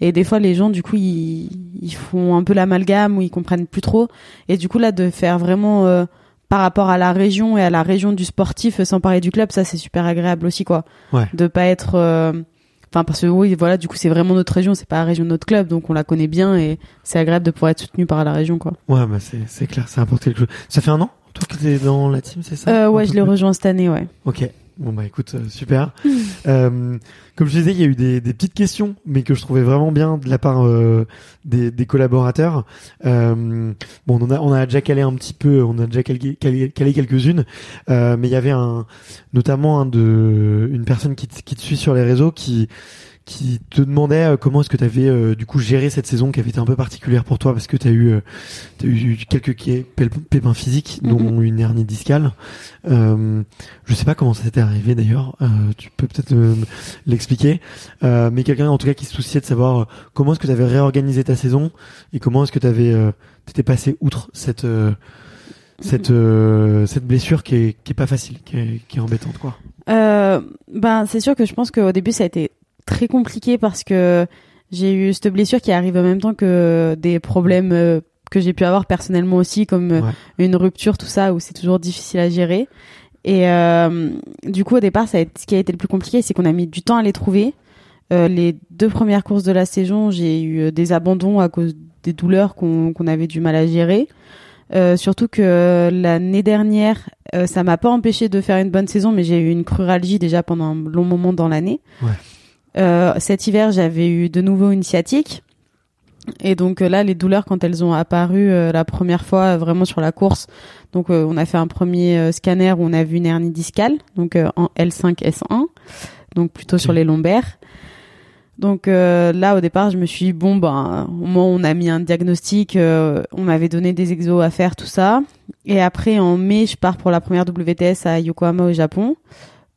Et des fois les gens du coup ils, ils font un peu l'amalgame ou ils comprennent plus trop. Et du coup là de faire vraiment euh, par rapport à la région et à la région du sportif sans parler du club ça c'est super agréable aussi quoi. Ouais. de pas être euh, Enfin, parce que oui, voilà, du coup, c'est vraiment notre région, c'est pas la région de notre club, donc on la connaît bien et c'est agréable de pouvoir être soutenu par la région, quoi. Ouais, bah c'est, c'est clair, ça apporte quelque chose. Ça fait un an, toi, que t'es dans la team, c'est ça? Euh, ouais, je l'ai rejoint cette année, ouais. Ok. Bon bah écoute, euh, super. Euh, comme je disais, il y a eu des, des petites questions, mais que je trouvais vraiment bien de la part euh, des, des collaborateurs. Euh, bon, on a, on a déjà calé un petit peu, on a déjà calé, calé, calé quelques-unes, euh, mais il y avait un, notamment un de, une personne qui, qui te suit sur les réseaux qui qui te demandait euh, comment est-ce que tu avais du coup géré cette saison qui avait été un peu particulière pour toi parce que tu as eu euh, t'as eu quelques pépins physiques dont une hernie discale. Euh, je sais pas comment ça t'était arrivé d'ailleurs. Euh, tu peux peut-être euh, l'expliquer. Euh, mais quelqu'un en tout cas qui se souciait de savoir euh, comment est-ce que tu avais réorganisé ta saison et comment est-ce que tu avais t'étais passé outre cette euh, cette euh, cette blessure qui est qui est pas facile, qui est, qui est embêtante quoi. Euh, ben, c'est sûr que je pense qu'au début, ça a été très compliqué parce que j'ai eu cette blessure qui arrive en même temps que des problèmes euh, que j'ai pu avoir personnellement aussi, comme euh, Ouais. une rupture, tout ça, où c'est toujours difficile à gérer. Et euh, du coup, au départ, ça a été, ce qui a été le plus compliqué, c'est qu'on a mis du temps à les trouver. Euh, les deux premières courses de la saison, j'ai eu des abandons à cause des douleurs qu'on avait du mal à gérer. Euh, surtout que l'année dernière, ça m'a pas empêché de faire une bonne saison, mais j'ai eu une cruralgie déjà pendant un long moment dans l'année. Ouais. Euh, cet hiver, j'avais eu de nouveau une sciatique. Et donc euh, là, les douleurs, quand elles ont apparu euh, la première fois vraiment sur la course, donc euh, on a fait un premier scanner où on a vu une hernie discale, donc en L5-S1, donc plutôt sur les lombaires. Donc euh, là, au départ, je me suis dit, bon, ben, au moins on a mis un diagnostic, euh, on m'avait donné des exos à faire, tout ça. Et après, en mai, je pars pour la première WTS à Yokohama au Japon,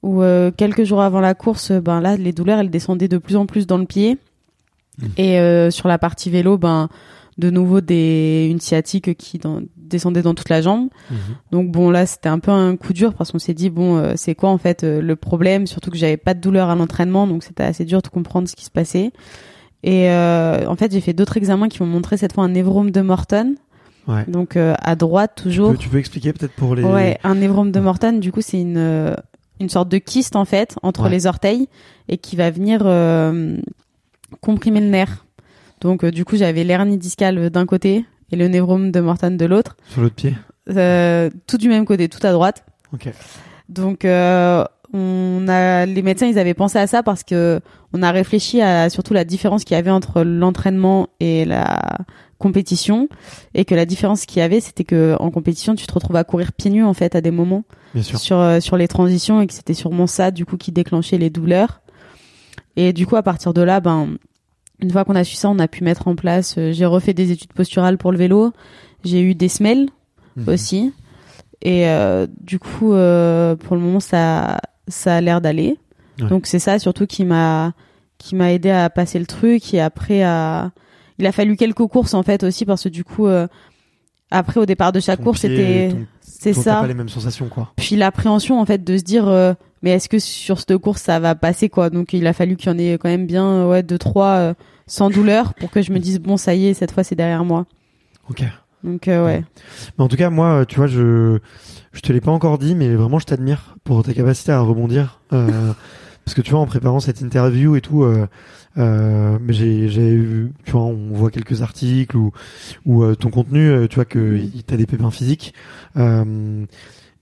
où euh, quelques jours avant la course, ben là, les douleurs, elles descendaient de plus en plus dans le pied. Et euh, sur la partie vélo, ben, de nouveau des une sciatique qui dans- descendait dans toute la jambe. Donc bon là c'était un peu un coup dur parce qu'on s'est dit bon euh, c'est quoi en fait euh, le problème? Surtout que j'avais pas de douleur à l'entraînement donc c'était assez dur de comprendre ce qui se passait. Et euh, en fait j'ai fait d'autres examens qui m'ont montré cette fois un névrome de Morton Ouais. donc euh, à droite Tu toujours. peux, tu peux expliquer peut-être pour les. Ouais, un névrome de Morton, du coup, c'est une euh, une sorte de kyste en fait entre Ouais. les orteils et qui va venir euh, comprimer le nerf. Donc euh, du coup, j'avais l'hernie discale d'un côté et le névrome de Morton de l'autre, Sur l'autre pied. Euh, tout du même côté, tout à droite. Ok. Donc on a les médecins, ils avaient pensé à ça parce que on a réfléchi à surtout la différence qu'il y avait entre l'entraînement et la compétition et que la différence qu'il y avait c'était que en compétition tu te retrouves à courir pieds nus en fait à des moments. Sur euh, sur les transitions et que c'était sûrement ça du coup qui déclenchait les douleurs. Et du coup à partir de là ben une fois qu'on a su ça on a pu mettre en place euh, j'ai refait des études posturales pour le vélo. J'ai eu des semelles Mhm. aussi. Et euh, du coup pour le moment ça ça a l'air d'aller. Ouais. donc c'est ça surtout qui m'a qui m'a aidé à passer le truc et après à il a fallu quelques courses en fait aussi parce que du coup euh, après au départ de chaque Ton course c'était c'est ça pas les mêmes sensations quoi. puis l'appréhension en fait de se dire euh, mais est-ce que sur cette course ça va passer quoi? Donc il a fallu qu'il y en ait quand même bien euh, ouais deux trois euh, sans douleur pour que je me dise bon ça y est cette fois c'est derrière moi Ok. donc euh, ouais Mais en tout cas, moi, tu vois, je je te l'ai pas encore dit, mais vraiment, je t'admire pour ta capacité à rebondir. Euh, parce que tu vois en préparant cette interview et tout, euh, euh, j'ai j'ai vu, tu vois, on voit quelques articles ou ou euh, ton contenu, euh, tu vois que Mhm. t'as des pépins physiques euh,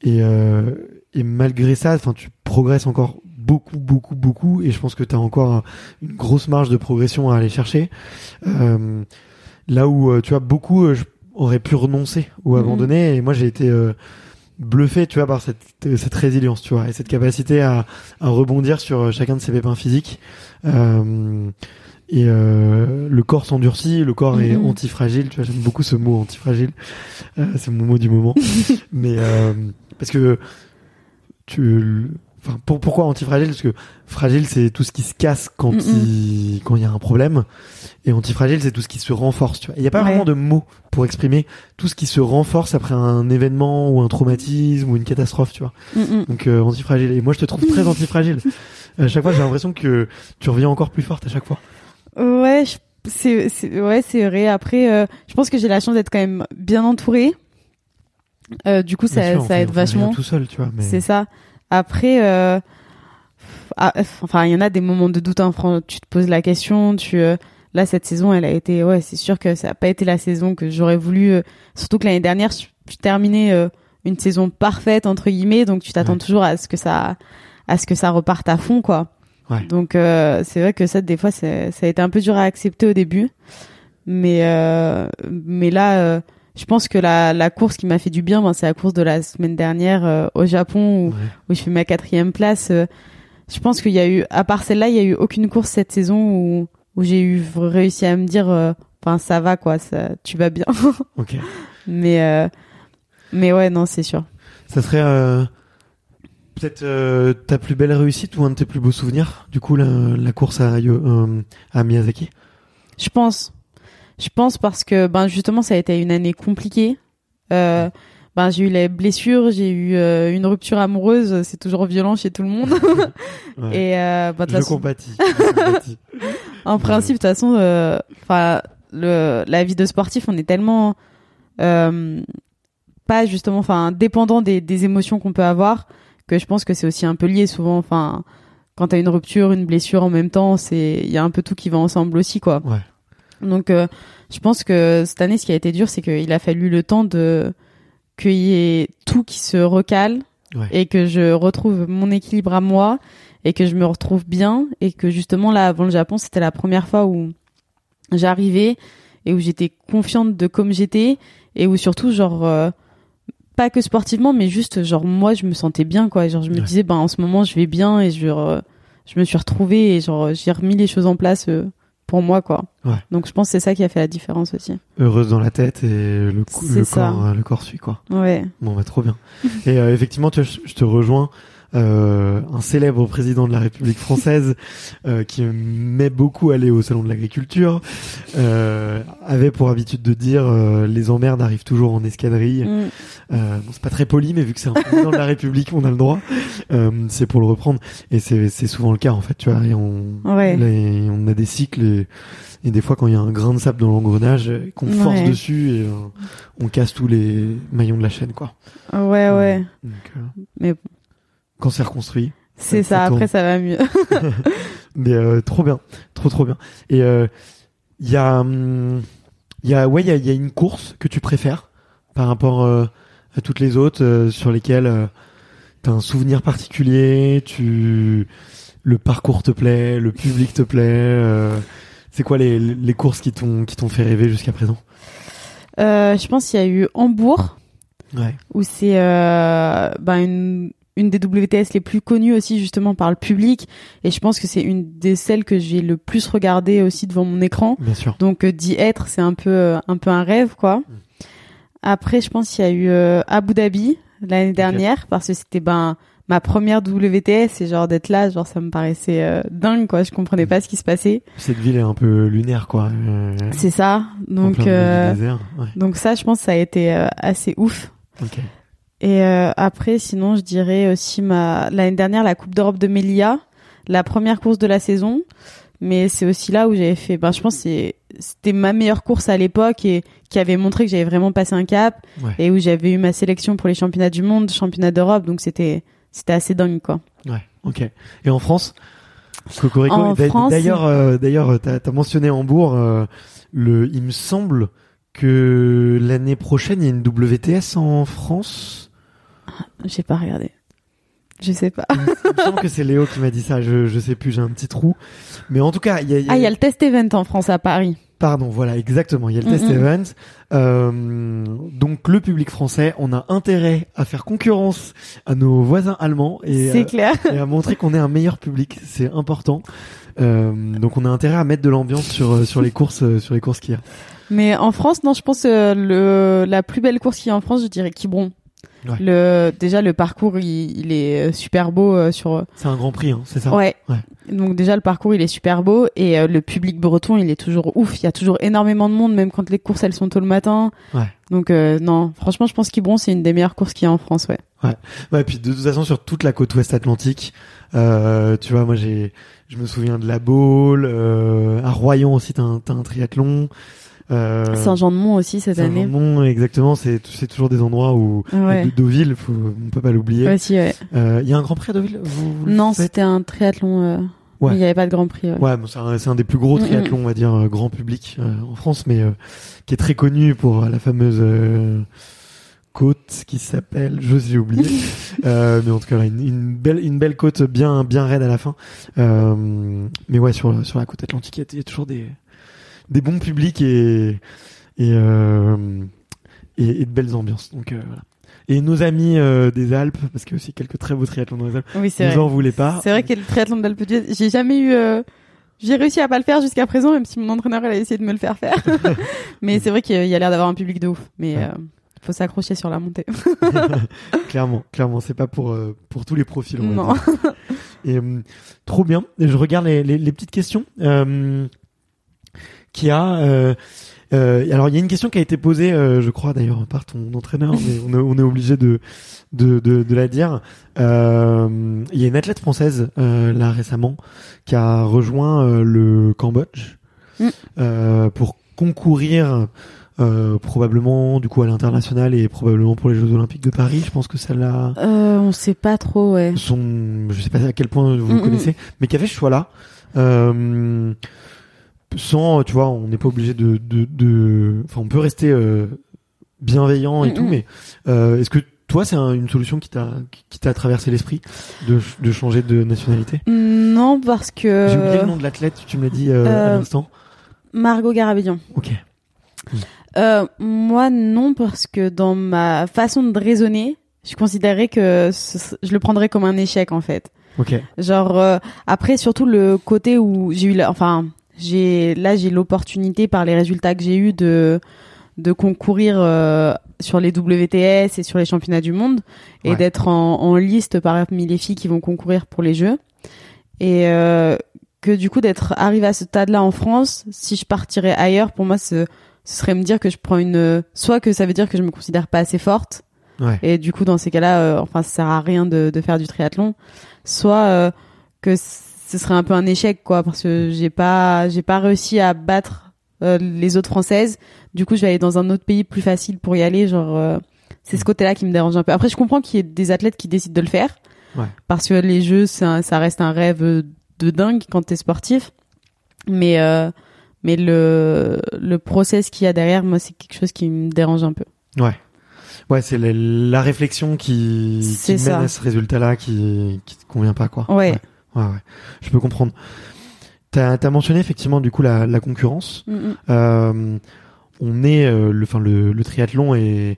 et euh, et malgré ça, enfin tu progresses encore beaucoup beaucoup beaucoup et je pense que tu as encore une grosse marge de progression à aller chercher. Euh, là où tu vois beaucoup euh, je aurais pu renoncer ou Mhm. abandonner et moi j'ai été euh, bluffé tu vois par cette cette résilience tu vois et cette capacité à, à rebondir sur euh, chacun de ces pépins physiques. Euh, et euh, le corps s'endurcit le corps est Mhm. antifragile tu vois j'aime beaucoup ce mot antifragile. Euh, c'est mon mot du moment. Mais euh, parce que tu enfin pour, pourquoi antifragile? Parce que fragile c'est tout ce qui se casse quand il quand il y a un problème et antifragile c'est tout ce qui se renforce tu vois il y a pas Ouais. vraiment de mots pour exprimer tout ce qui se renforce après un événement ou un traumatisme ou une catastrophe tu vois Mm, donc euh, antifragile et moi je te trouve très antifragile à chaque fois j'ai l'impression que tu reviens encore plus forte à chaque fois Ouais, c'est ouais, c'est vrai. Après, euh, je pense que j'ai la chance d'être quand même bien entourée. Euh, du coup, ça, sûr, ça aide vachement. tout seul tu vois mais C'est ça. Après, euh, ah, enfin, il y en a des moments de doute. Hein, fran- tu te poses la question. Tu euh, là, cette saison, elle a été. Ouais, c'est sûr que ça a pas été la saison que j'aurais voulu. euh, surtout que l'année dernière, je, terminais euh, une saison parfaite entre guillemets. Donc, tu t'attends Ouais. toujours à ce que ça, à ce que ça reparte à fond, quoi. Ouais. Donc, euh, c'est vrai que ça, des fois, ça a été un peu dur à accepter au début. Mais euh, mais là. Je pense que la, la course qui m'a fait du bien, ben, c'est la course de la semaine dernière euh, au Japon où, Ouais. où je fais ma quatrième place. euh, je pense qu'il y a eu, à part celle-là, il y a eu aucune course cette saison où, où j'ai eu réussi à me dire, euh, enfin ça va quoi, ça, tu vas bien. mais mais ouais non c'est sûr. Ça serait peut-être ta plus belle réussite ou un de tes plus beaux souvenirs Du coup, la, la course à Miyazaki? Je pense, je pense parce que ben justement ça a été une année compliquée. Euh, ben j'ai eu les blessures, j'ai eu euh, une rupture amoureuse, c'est toujours violent chez tout le monde. Ouais. Et euh, ben, de je façon- compatis. je compatis. En principe, de toute façon, enfin, le la vie de sportif, on est tellement pas justement, enfin, dépendant des, des émotions qu'on peut avoir, que je pense que c'est aussi un peu lié souvent. Enfin, quand t'as une rupture, une blessure en même temps, c'est il y a un peu tout qui va ensemble aussi, quoi. Ouais. Donc, euh, je pense que cette année, ce qui a été dur, c'est qu'il a fallu le temps de qu'il y ait tout qui se recale Ouais. et que je retrouve mon équilibre à moi et que je me retrouve bien et que justement là avant le Japon c'était la première fois où j'arrivais et où j'étais confiante de comme j'étais et où surtout genre euh, pas que sportivement mais juste genre moi je me sentais bien quoi genre je me Ouais. disais ben en ce moment je vais bien et je re- je me suis retrouvée et genre j'ai remis les choses en place euh, pour moi quoi Ouais. donc je pense que c'est ça qui a fait la différence aussi Heureuse dans la tête et le, le corps, euh, le corps suit quoi. ouais Bon, bah trop bien. et euh, effectivement, tu vois, je, je te rejoins. Euh, un célèbre président de la République française euh, qui met beaucoup aller au salon de l'agriculture euh, avait pour habitude de dire euh, les emmerdes arrivent toujours en escadrille. Mm. Euh, bon, c'est pas très poli, mais vu que c'est un président de la République, on a le droit. Euh, c'est pour le reprendre, et c'est souvent le cas en fait. Tu vois, et on Ouais. les- on a des cycles et, et des fois quand il y a un grain de sable dans l'engrenage, qu'on force Ouais. dessus et euh, on casse tous les maillons de la chaîne, quoi. ouais ouais Donc, euh, Mais. Quand c'est reconstruit, c'est Ça- après ça va mieux mais euh, trop bien, trop trop bien. Et euh, il y a, hum, il y a, ouais, il y a, y a une course que tu préfères par rapport euh, à toutes les autres euh, sur lesquelles euh, t'as un souvenir particulier, tu, le parcours te plaît, le public te plaît. euh, c'est quoi les, les courses qui t'ont qui t'ont fait rêver jusqu'à présent? Euh, je pense qu'il y a eu Hambourg Ouais. où c'est euh, ben une une des WTS les plus connues aussi justement par le public et je pense que c'est une des celles que j'ai le plus regardé aussi devant mon écran Bien sûr. donc euh, d'y être c'est un peu euh, un peu un rêve quoi après je pense qu'il y a eu euh, Abu Dhabi l'année dernière parce que c'était ben ma première WTS et genre d'être là genre ça me paraissait euh, dingue quoi je comprenais pas ce qui se passait Cette ville est un peu lunaire, quoi. Euh, c'est ça donc euh, désert. Ouais. donc ça je pense que ça a été assez ouf. Et euh, après, sinon, je dirais aussi ma l'année dernière la Coupe d'Europe de Melia, la première course de la saison. Mais c'est aussi là où j'avais fait. Ben, je pense c'est c'était ma meilleure course à l'époque et qui avait montré que j'avais vraiment passé un cap Ouais. et où j'avais eu ma sélection pour les championnats du monde, championnats d'Europe. Donc c'était c'était assez dingue quoi. Ouais. Ok. Et en France, Cocorico. En D'a- France, D'ailleurs, euh, d'ailleurs, t'as as mentionné Hambourg. euh, le, il me semble que l'année prochaine, il y a une WTS en France. J'ai pas regardé. Je sais pas. Me semble que c'est Léo qui m'a dit ça. Je, je sais plus, j'ai un petit trou. Mais en tout cas, il y a, il y a- Ah, il y a le test event en France à Paris. Pardon, voilà, exactement. Il y a le Mm, test event. Euh, donc le public français, on a intérêt à faire concurrence à nos voisins allemands et, euh, clair. et à montrer qu'on est un meilleur public. C'est important. Euh, donc on a intérêt à mettre de l'ambiance sur euh, sur les courses sur les courses qu'il y a. Mais en France, non, je pense euh, le la plus belle course qu'il y a en France, je dirais Quiberon. Ouais. Le déjà le parcours, il, il est euh, super beau euh, sur. C'est un Grand Prix, hein, c'est ça. Ouais. Ouais. Donc déjà le parcours, il est super beau et euh, le public breton, il est toujours ouf. Il y a toujours énormément de monde, même quand les courses elles sont tôt le matin. Ouais. Donc euh, non, franchement, je pense Quiberon, c'est une des meilleures courses qu'il y a en France, ouais. Ouais, puis de toute façon sur toute la côte ouest atlantique, euh, tu vois, moi j'ai, je me souviens de la Baule, euh, à Royan aussi t'as un, un triathlon. Euh, Saint-Jean-de-Mont aussi cette année. Saint-Jean-de-Mont, exactement, c'est c'est toujours des endroits où Ouais. de Deauville, faut, on peut pas l'oublier. Ouais, si, ouais. Euh, Il y a un Grand Prix à Deauville vous, vous Non, c'était un triathlon. euh, Ouais. Il n'y avait pas de Grand Prix. Ouais. Ouais, bon, c'est un, des plus gros Mm, triathlons, on va dire, euh, grand public euh, en France, mais euh, qui est très connu pour la fameuse euh, côte qui s'appelle, je j'ai oublié, euh, mais en tout cas, une, une belle, une belle côte bien, bien raide à la fin. Euh, mais ouais, sur sur la côte atlantique, il y a- il y, a toujours des des bons publics et et euh, et, et de belles ambiances. Donc euh, voilà. Et nos amis euh, des Alpes, parce qu'il y a aussi quelques très beaux triathlons dans les Alpes, Oui, nous vrai. en voulaient pas. C'est vrai que le triathlon d'Alpe d'Huez, j'ai jamais eu. J'ai réussi à pas le faire jusqu'à présent, même si mon entraîneur elle a essayé de me le faire faire. mais c'est vrai qu'il y a l'air d'avoir un public de ouf. Mais Ouais. faut s'accrocher sur la montée. clairement, clairement, c'est pas pour pour tous les profils. on va non. dire. Et trop bien. Je regarde les, les, les petites questions euh, qu'il y a. Euh, euh, alors il y a une question qui a été posée, euh, je crois d'ailleurs par ton entraîneur, mais on est, on est obligé de, de de de la dire. Euh, Il y a une athlète française euh, là récemment qui a rejoint euh, le Cambodge Mm. euh, pour concourir. Euh, probablement du coup à l'international et probablement pour les Jeux Olympiques de Paris. Je pense que ça l'a Euh, on sait pas trop, ouais. son, je sais pas à quel point vous Mm, le connaissez, mais qui a fait ce choix-là. Euh, sans, tu vois, on n'est pas obligé de, de, de, enfin, on peut rester euh, bienveillant et Mm, tout, mm. mais euh, est-ce que toi, c'est un- une solution qui t'a, qui t'a traversé l'esprit de, de changer de nationalité? Non, parce que J'ai oublié le nom de l'athlète, tu me l'as dit euh, à euh, l'instant. Margot Garabédian. Ok. Euh, moi, non, parce que dans ma façon de raisonner, je considérais que ce- je le prendrais comme un échec en fait. Ok. Genre euh, après surtout le côté où j'ai eu la, enfin j'ai là j'ai l'opportunité par les résultats que j'ai eu de de concourir euh, sur les WTS et sur les championnats du monde et Ouais. d'être en, en liste parmi les filles qui vont concourir pour les jeux et euh, que du coup d'être arrivé à ce stade-là en France si je partirais ailleurs pour moi ce, ce serait me dire que je prends une soit que ça veut dire que je me considère pas assez forte Ouais. et du coup, dans ces cas-là, euh, enfin, ça sert à rien de, de faire du triathlon. Soit euh, que ce serait un peu un échec, quoi, parce que j'ai pas, j'ai pas réussi à battre euh, les autres françaises. Du coup, je vais aller dans un autre pays plus facile pour y aller. Genre, euh, c'est ce côté-là qui me dérange un peu. Après, je comprends qu'il y ait des athlètes qui décident de le faire, Ouais. parce que les jeux, ça, ça reste un rêve de dingue quand t'es sportif. Mais euh, mais le le process qu'il y a derrière, moi, c'est quelque chose qui me dérange un peu. Ouais. Ouais, c'est la, la réflexion qui, qui mène ça. à ce résultat-là qui, qui te convient pas, quoi. Ouais. Ouais, ouais. Je peux comprendre. T'as as mentionné effectivement du coup la, la concurrence. Mm, mm. Euh, on est euh, le, enfin le, le triathlon est,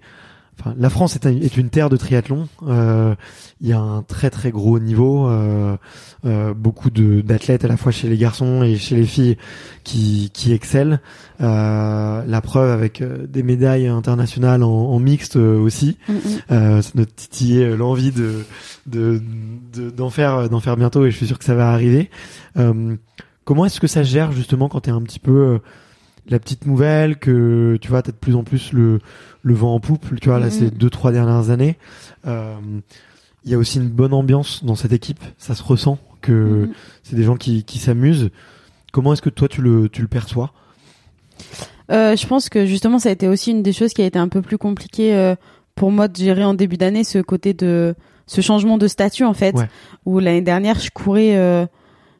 enfin la France est, un- est une terre de triathlon. Euh, Il y a un très très gros niveau, euh, euh, beaucoup d'athlètes à la fois chez les garçons et chez les filles qui qui excellent. Euh, la preuve avec euh, des médailles internationales en, en mixte euh, aussi. Mm, mm. Euh, ça nous titillait euh, l'envie de de de- d'en faire d'en faire bientôt et je suis sûr que ça va arriver. Comment est-ce que ça gère justement quand t'es un petit peu euh, la petite nouvelle que tu vois t'as de plus en plus le le vent en poupe tu vois là Mhm. ces deux trois dernières années Euh, il y a aussi une bonne ambiance dans cette équipe ça se ressent que Mhm. c'est des gens qui qui s'amusent comment est-ce que toi tu le tu le perçois? Euh, je pense que justement ça a été aussi une des choses qui a été un peu plus compliquée euh, pour moi de gérer en début d'année ce côté de ce changement de statut en fait Ouais. où l'année dernière je courais euh,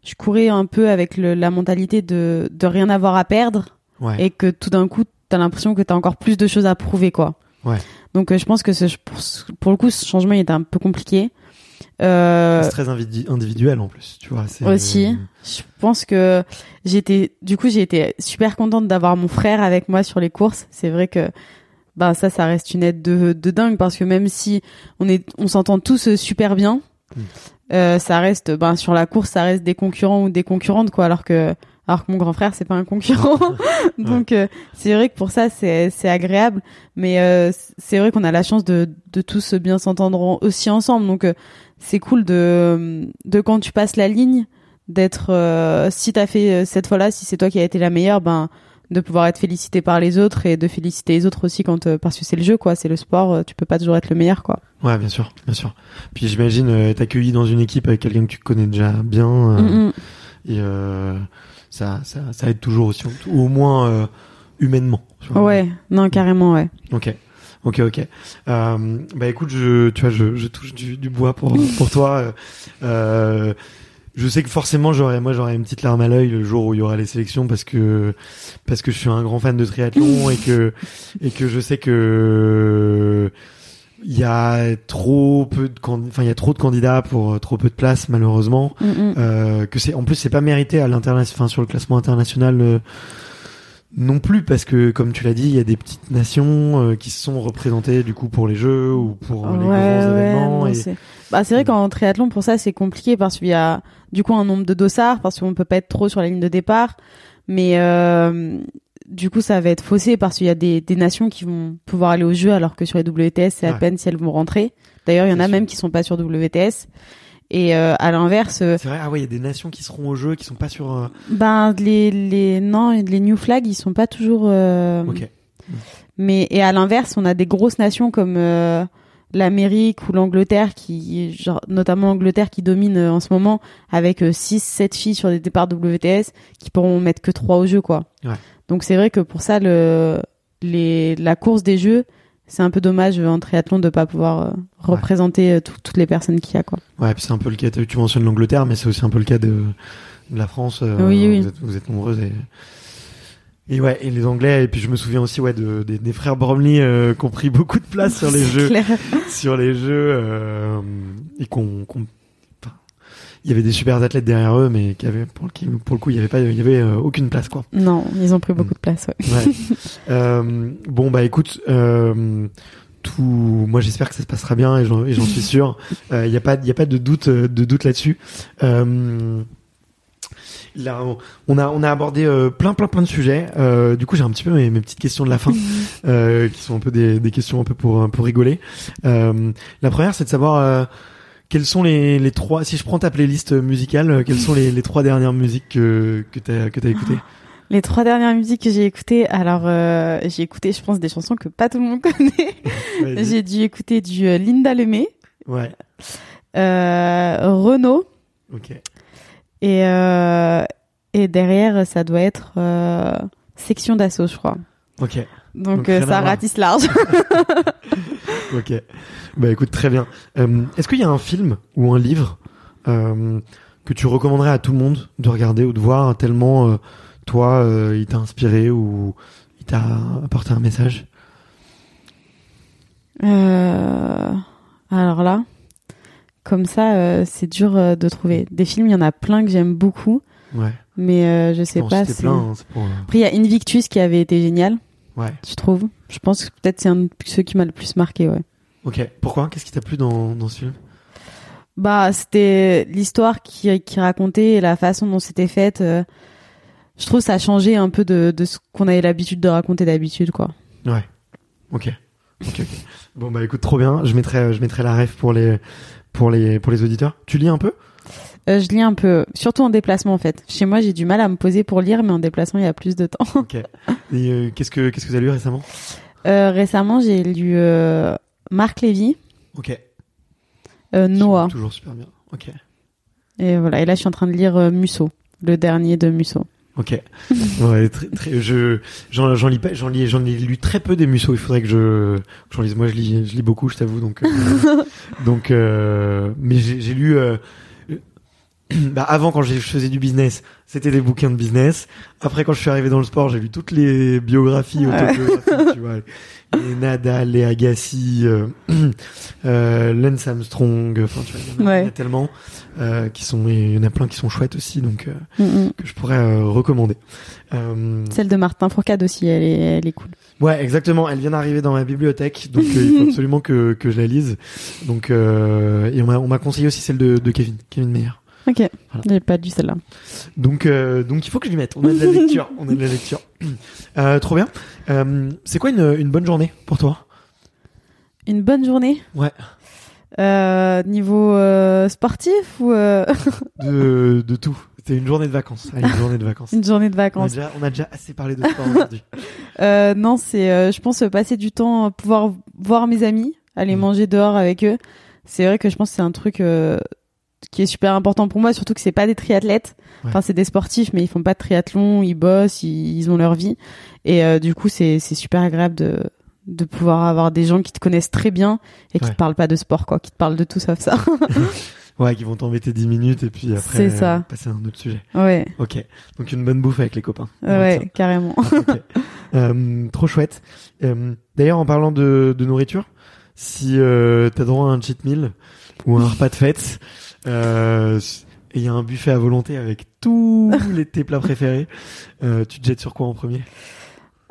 je courais un peu avec le, la mentalité de de rien avoir à perdre Ouais. et que tout d'un coup t'as l'impression que t'as encore plus de choses à prouver quoi. Ouais. Donc euh, je pense que ce, pour, le coup ce changement il était un peu compliqué. Euh, C'est très individuel en plus, tu vois. aussi. Je pense que j'étais, du coup, j'ai été super contente d'avoir mon frère avec moi sur les courses. C'est vrai que, bah, ça, ça reste une aide de, de dingue parce que même si on est, on s'entend tous euh, super bien, Mm. euh, ça reste, ben, sur la course, ça reste des concurrents ou des concurrentes, quoi, alors que, alors que mon grand frère, c'est pas un concurrent. Donc, euh, c'est vrai que pour ça, c'est, c'est agréable. Mais, euh, c'est vrai qu'on a la chance de, de tous bien s'entendre en- aussi ensemble. Donc, euh, c'est cool de, de quand tu passes la ligne, d'être si t'as fait cette fois-là si c'est toi qui as été la meilleure ben de pouvoir être félicité par les autres et de féliciter les autres aussi quand parce que c'est le jeu quoi c'est le sport tu peux pas toujours être le meilleur quoi Ouais, bien sûr, bien sûr. Puis j'imagine euh, être accueilli dans une équipe avec quelqu'un que tu connais déjà bien. euh, Mm, mm. Et euh, ça, ça, ça aide toujours aussi, ou au moins euh, humainement. ouais non carrément ouais Ok. Ok, ok. Euh, bah écoute, je, tu vois, je, je touche du, du bois pour pour toi. Euh, je sais que forcément, j'aurais, moi, j'aurais une petite larme à l'œil le jour où il y aura les sélections parce que parce que je suis un grand fan de triathlon et que et que je sais que il y a trop peu de enfin il y a trop de candidats pour euh, trop peu de places malheureusement. Mm, mm. Euh, que c'est en plus c'est pas mérité à l'international sur le classement international euh, non plus parce que comme tu l'as dit il y a des petites nations euh, qui se sont représentées du coup pour les jeux ou pour les Ouais, grands ouais, événements et c'est bah, c'est vrai qu'en triathlon pour ça c'est compliqué parce qu'il y a du coup un nombre de dossards parce qu'on peut pas être trop sur la ligne de départ mais euh, du coup ça va être faussé parce qu'il y a des, des nations qui vont pouvoir aller au jeu alors que sur les WTS c'est à peine si elles vont rentrer. D'ailleurs il y en a sûr. même qui sont pas sur WTS et euh, à l'inverse euh, c'est vrai ah ouais il y a des nations qui seront au jeu qui sont pas sur euh, ben les les non les new flags ils sont pas toujours euh, ok. mais et à l'inverse, on a des grosses nations comme euh, l'Amérique ou l'Angleterre qui genre notamment l'Angleterre qui domine euh, en ce moment avec 6 7 filles sur des départs WTS qui pourront mettre que 3 au jeu quoi. Ouais. Donc c'est vrai que pour ça le les la course des jeux, c'est un peu dommage euh, en triathlon de pas pouvoir euh, représenter euh, tout- toutes les personnes qu'il y a quoi. ouais puis c'est un peu le cas tu mentionnes l'Angleterre mais c'est aussi un peu le cas de, de la France euh, Oui, oui. vous êtes, vous êtes nombreuses et et ouais et les Anglais et puis je me souviens aussi ouais de, des, des frères Bromley euh, qui ont pris beaucoup de place sur les jeux clair. sur les jeux euh, et qu'on il y avait des super athlètes derrière eux mais qui avaient pour le, qui- pour le coup il y avait pas il y avait euh, aucune place quoi Non, ils ont pris beaucoup de place ouais. ouais. bon bah écoute tout moi j'espère que ça se passera bien et j'en et j'en suis sûr il y a pas il y a pas de doute de doute là-dessus euh, Là, on- a on a abordé euh, plein plein plein de sujets. Euh, du coup, j'ai un petit peu mes, mes petites questions de la fin, euh, qui sont un peu des, des questions un peu pour pour rigoler. Euh, la première, c'est de savoir euh, quelles sont les, les trois. Si je prends ta playlist musicale, euh, quelles sont les, les trois dernières musiques que que t'as que t'as écoutées? Les trois dernières musiques que j'ai écoutées, alors euh, j'ai écouté, je pense, des chansons que pas tout le monde connaît. J'ai dû écouter du Linda Lemay, Ouais. euh, Renault, Ok. Et, euh, et derrière, ça doit être euh, Section d'assaut, je crois. Ok. Donc, Donc, euh, ça ratisse large. Ok. Bah écoute, très bien. Est-ce qu'il y a un film ou un livre que tu recommanderais à tout le monde de regarder ou de voir tellement toi il t'a inspiré ou il t'a apporté un message? Euh, alors là, comme ça, euh, c'est dur euh, de trouver. Des films, il y en a plein que j'aime beaucoup, Ouais. mais euh, je sais pas. si- plein. hein, pour, euh, Après, il y a Invictus qui avait été génial, Ouais. je trouve. Je pense que peut-être c'est un de ceux qui m'a le plus marqué, ouais. Ok. Pourquoi? Qu'est-ce qui t'a plu dans, dans ce film? Bah, c'était l'histoire qui, qui racontait et la façon dont c'était faite. je trouve que ça a changé un peu de, de ce qu'on avait l'habitude de raconter d'habitude, quoi. Ouais. Ok. Ok. ok. Bon bah écoute, trop bien. Je mettrai, je mettrai la ref pour les, pour les, pour les auditeurs. Tu lis un peu? Euh, je lis un peu, surtout en déplacement en fait. Chez moi, j'ai du mal à me poser pour lire, mais en déplacement, il y a plus de temps. Ok. Et euh, qu'est-ce que, qu'est-ce que t'as lu récemment? Euh, récemment, j'ai lu Marc Lévy, Ok. Noah. Toujours super bien. Ok. Et voilà. Et là, je suis en train de lire Musso, le dernier de Musso. Ok. Ouais, très, très, je, j'en, j'en lis pas, j'en lis, j'en ai lu très peu des Musso. Il faudrait que je, j'en lise. Moi, je lis, je lis beaucoup, je t'avoue. Donc, euh, donc, euh, mais j'ai, j'ai lu. euh, bah avant quand je faisais du business, c'était des bouquins de business. Après quand je suis arrivé dans le sport, j'ai lu toutes les biographies, autobiographies, tu vois, les Nadal, les Agassi, euh, euh, Lance Armstrong, enfin tu vois, il y, en a, y tellement euh, qui sont, il y en a plein qui sont chouettes aussi, donc euh, Mm, mm. que je pourrais euh, recommander. Euh, Celle de Martin Fourcade aussi, elle est, elle est cool. Ouais, exactement. Elle vient d'arriver dans ma bibliothèque, donc il faut absolument que, que je la lise. Donc, euh, et on m'a on m'a conseillé aussi celle de, de Kevin, Kevin Meyer. Ok, Voilà. j'ai pas lu celle-là. Donc, euh, donc il faut que je lui mette. On a de la lecture. on a de la lecture. Euh, trop bien. Euh, c'est quoi une, une bonne journée pour toi? Une bonne journée? Ouais. Niveau sportif ou De, de tout. C'était une journée de vacances. Allez, une journée de vacances. une journée de On a, vacances déjà, on a déjà assez parlé de sport aujourd'hui. euh, Non, c'est, euh, je pense, passer du temps, pouvoir voir mes amis, aller Mhm. manger dehors avec eux. C'est vrai que je pense que c'est un truc euh, qui est super important pour moi, surtout que c'est pas des triathlètes. Ouais. Enfin, c'est des sportifs, mais ils font pas de triathlon, ils bossent, ils, ils ont leur vie. Et euh, du coup, c'est, c'est super agréable de de pouvoir avoir des gens qui te connaissent très bien et qui Ouais. te parlent pas de sport, quoi, qui te parlent de tout sauf ça. Ouais, qui vont t'embêter 10 minutes et puis après C'est ça. euh, passer à un autre sujet. ouais, Ok. Donc une bonne bouffe avec les copains. ouais, carrément. Ok. Euh, trop chouette. Euh, D'ailleurs, en parlant de, de nourriture, si euh, t'as droit à un cheat meal ou un repas de fête, euh, et il y a un buffet à volonté avec tous les tes plats préférés, euh, tu te jettes sur quoi en premier?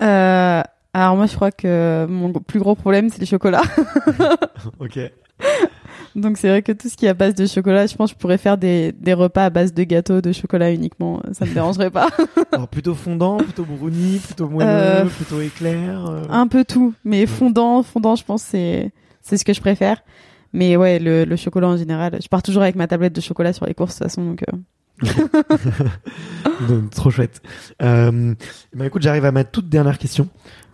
Euh, alors moi, je crois que mon plus gros problème, c'est le chocolat. Ok. Donc c'est vrai que tout ce qui est à base de chocolat, je pense que je pourrais faire des, des repas à base de gâteaux de chocolat uniquement. Ça me dérangerait pas. Alors plutôt fondant, plutôt brownie, plutôt moelleux, Euh, plutôt éclair. euh, Un peu tout, mais fondant, fondant, je pense c'est c'est ce que je préfère. Mais ouais, le, le chocolat en général, je pars toujours avec ma tablette de chocolat sur les courses de toute façon. Donc euh, Donc, trop chouette. Euh, bah écoute, j'arrive à ma toute dernière question.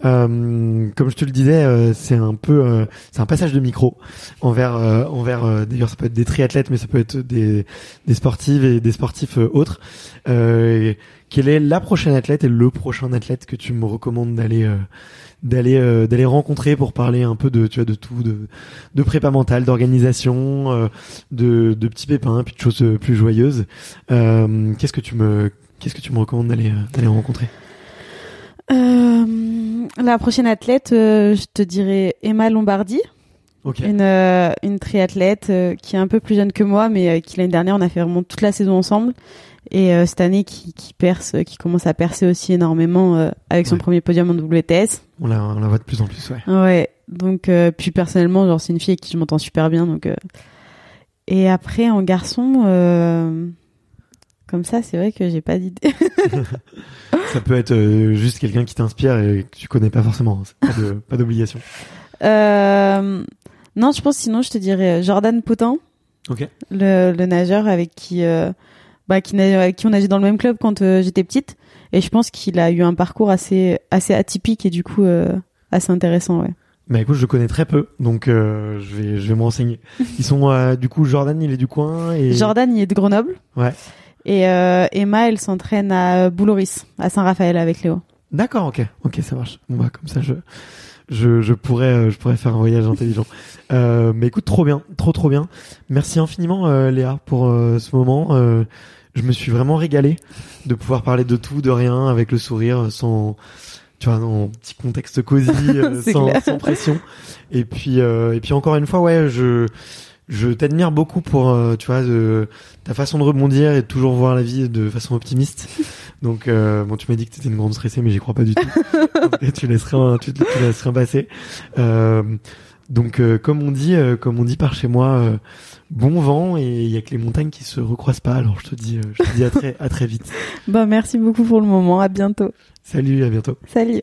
Euh, comme je te le disais, euh, c'est un peu, euh, c'est un passage de micro envers, euh, envers. D'ailleurs, ça peut être des triathlètes, mais ça peut être des, des sportives et des sportifs autres. Quelle est la prochaine athlète et le prochain athlète que tu me recommandes d'aller, d'aller, euh, d'aller rencontrer pour parler un peu de, tu vois, de tout, de, de prépa mentale, d'organisation, euh, de, de petits pépins, puis de choses euh, plus joyeuses. Euh, qu'est-ce que tu me, qu'est-ce que tu me recommandes d'aller, euh, d'aller rencontrer? Euh, la prochaine athlète, je te dirais Emma Lombardi, Une, euh, une triathlète euh, qui est un peu plus jeune que moi, mais euh, qui l'année dernière on a fait vraiment toute la saison ensemble. Et cette année qui, qui perce, qui commence à percer aussi énormément avec son Ouais. premier podium en WTS. On la, on la voit de plus en plus, ouais. Ouais, donc puis personnellement, genre c'est une fille avec qui je m'entends super bien, donc. Et après en garçon, comme ça, c'est vrai que j'ai pas d'idée. Ça peut être juste quelqu'un qui t'inspire et que tu connais pas forcément. hein. Pas d'obligation. Euh, non, je pense sinon je te dirais euh, Jordan Potin, le, le nageur avec qui, euh, bah, qui avec qui on nageait dans le même club quand euh, j'étais petite, et je pense qu'il a eu un parcours assez assez atypique et du coup euh, assez intéressant, ouais. Bah écoute, je connais très peu, donc euh, je vais, je vais me renseigner. Ils sont, euh, du coup, Jordan, il est du coin et. Jordan, il est de Grenoble. Ouais. Et euh, Emma, elle s'entraîne à Bouloris, à Saint-Raphaël avec Léo. D'accord, ok, ok, ça marche. Bon bah comme ça, je, je, je pourrais, euh, je pourrais faire un voyage intelligent. Euh, mais écoute, trop bien, trop trop bien. Merci infiniment, euh, Léa, pour euh, ce moment. Euh, je me suis vraiment régalé de pouvoir parler de tout, de rien, avec le sourire, sans, tu vois, un petit contexte cosy, euh, sans, sans pression. Et puis, euh, et puis encore une fois, ouais, je, je t'admire beaucoup pour, euh, tu vois, de, ta façon de rebondir et de toujours voir la vie de façon optimiste. Donc, euh, bon, tu m'as dit que t'étais une grande stressée, mais j'y crois pas du tout. Et tu laisserais, un- tu, passer. Euh, donc, euh, comme on dit, euh, comme on dit par chez moi, euh, bon vent et il y a que les montagnes qui se recroisent pas. Alors, je te dis, euh, je te dis à très, à très vite. Bah, merci beaucoup pour le moment. À bientôt. Salut, à bientôt. Salut.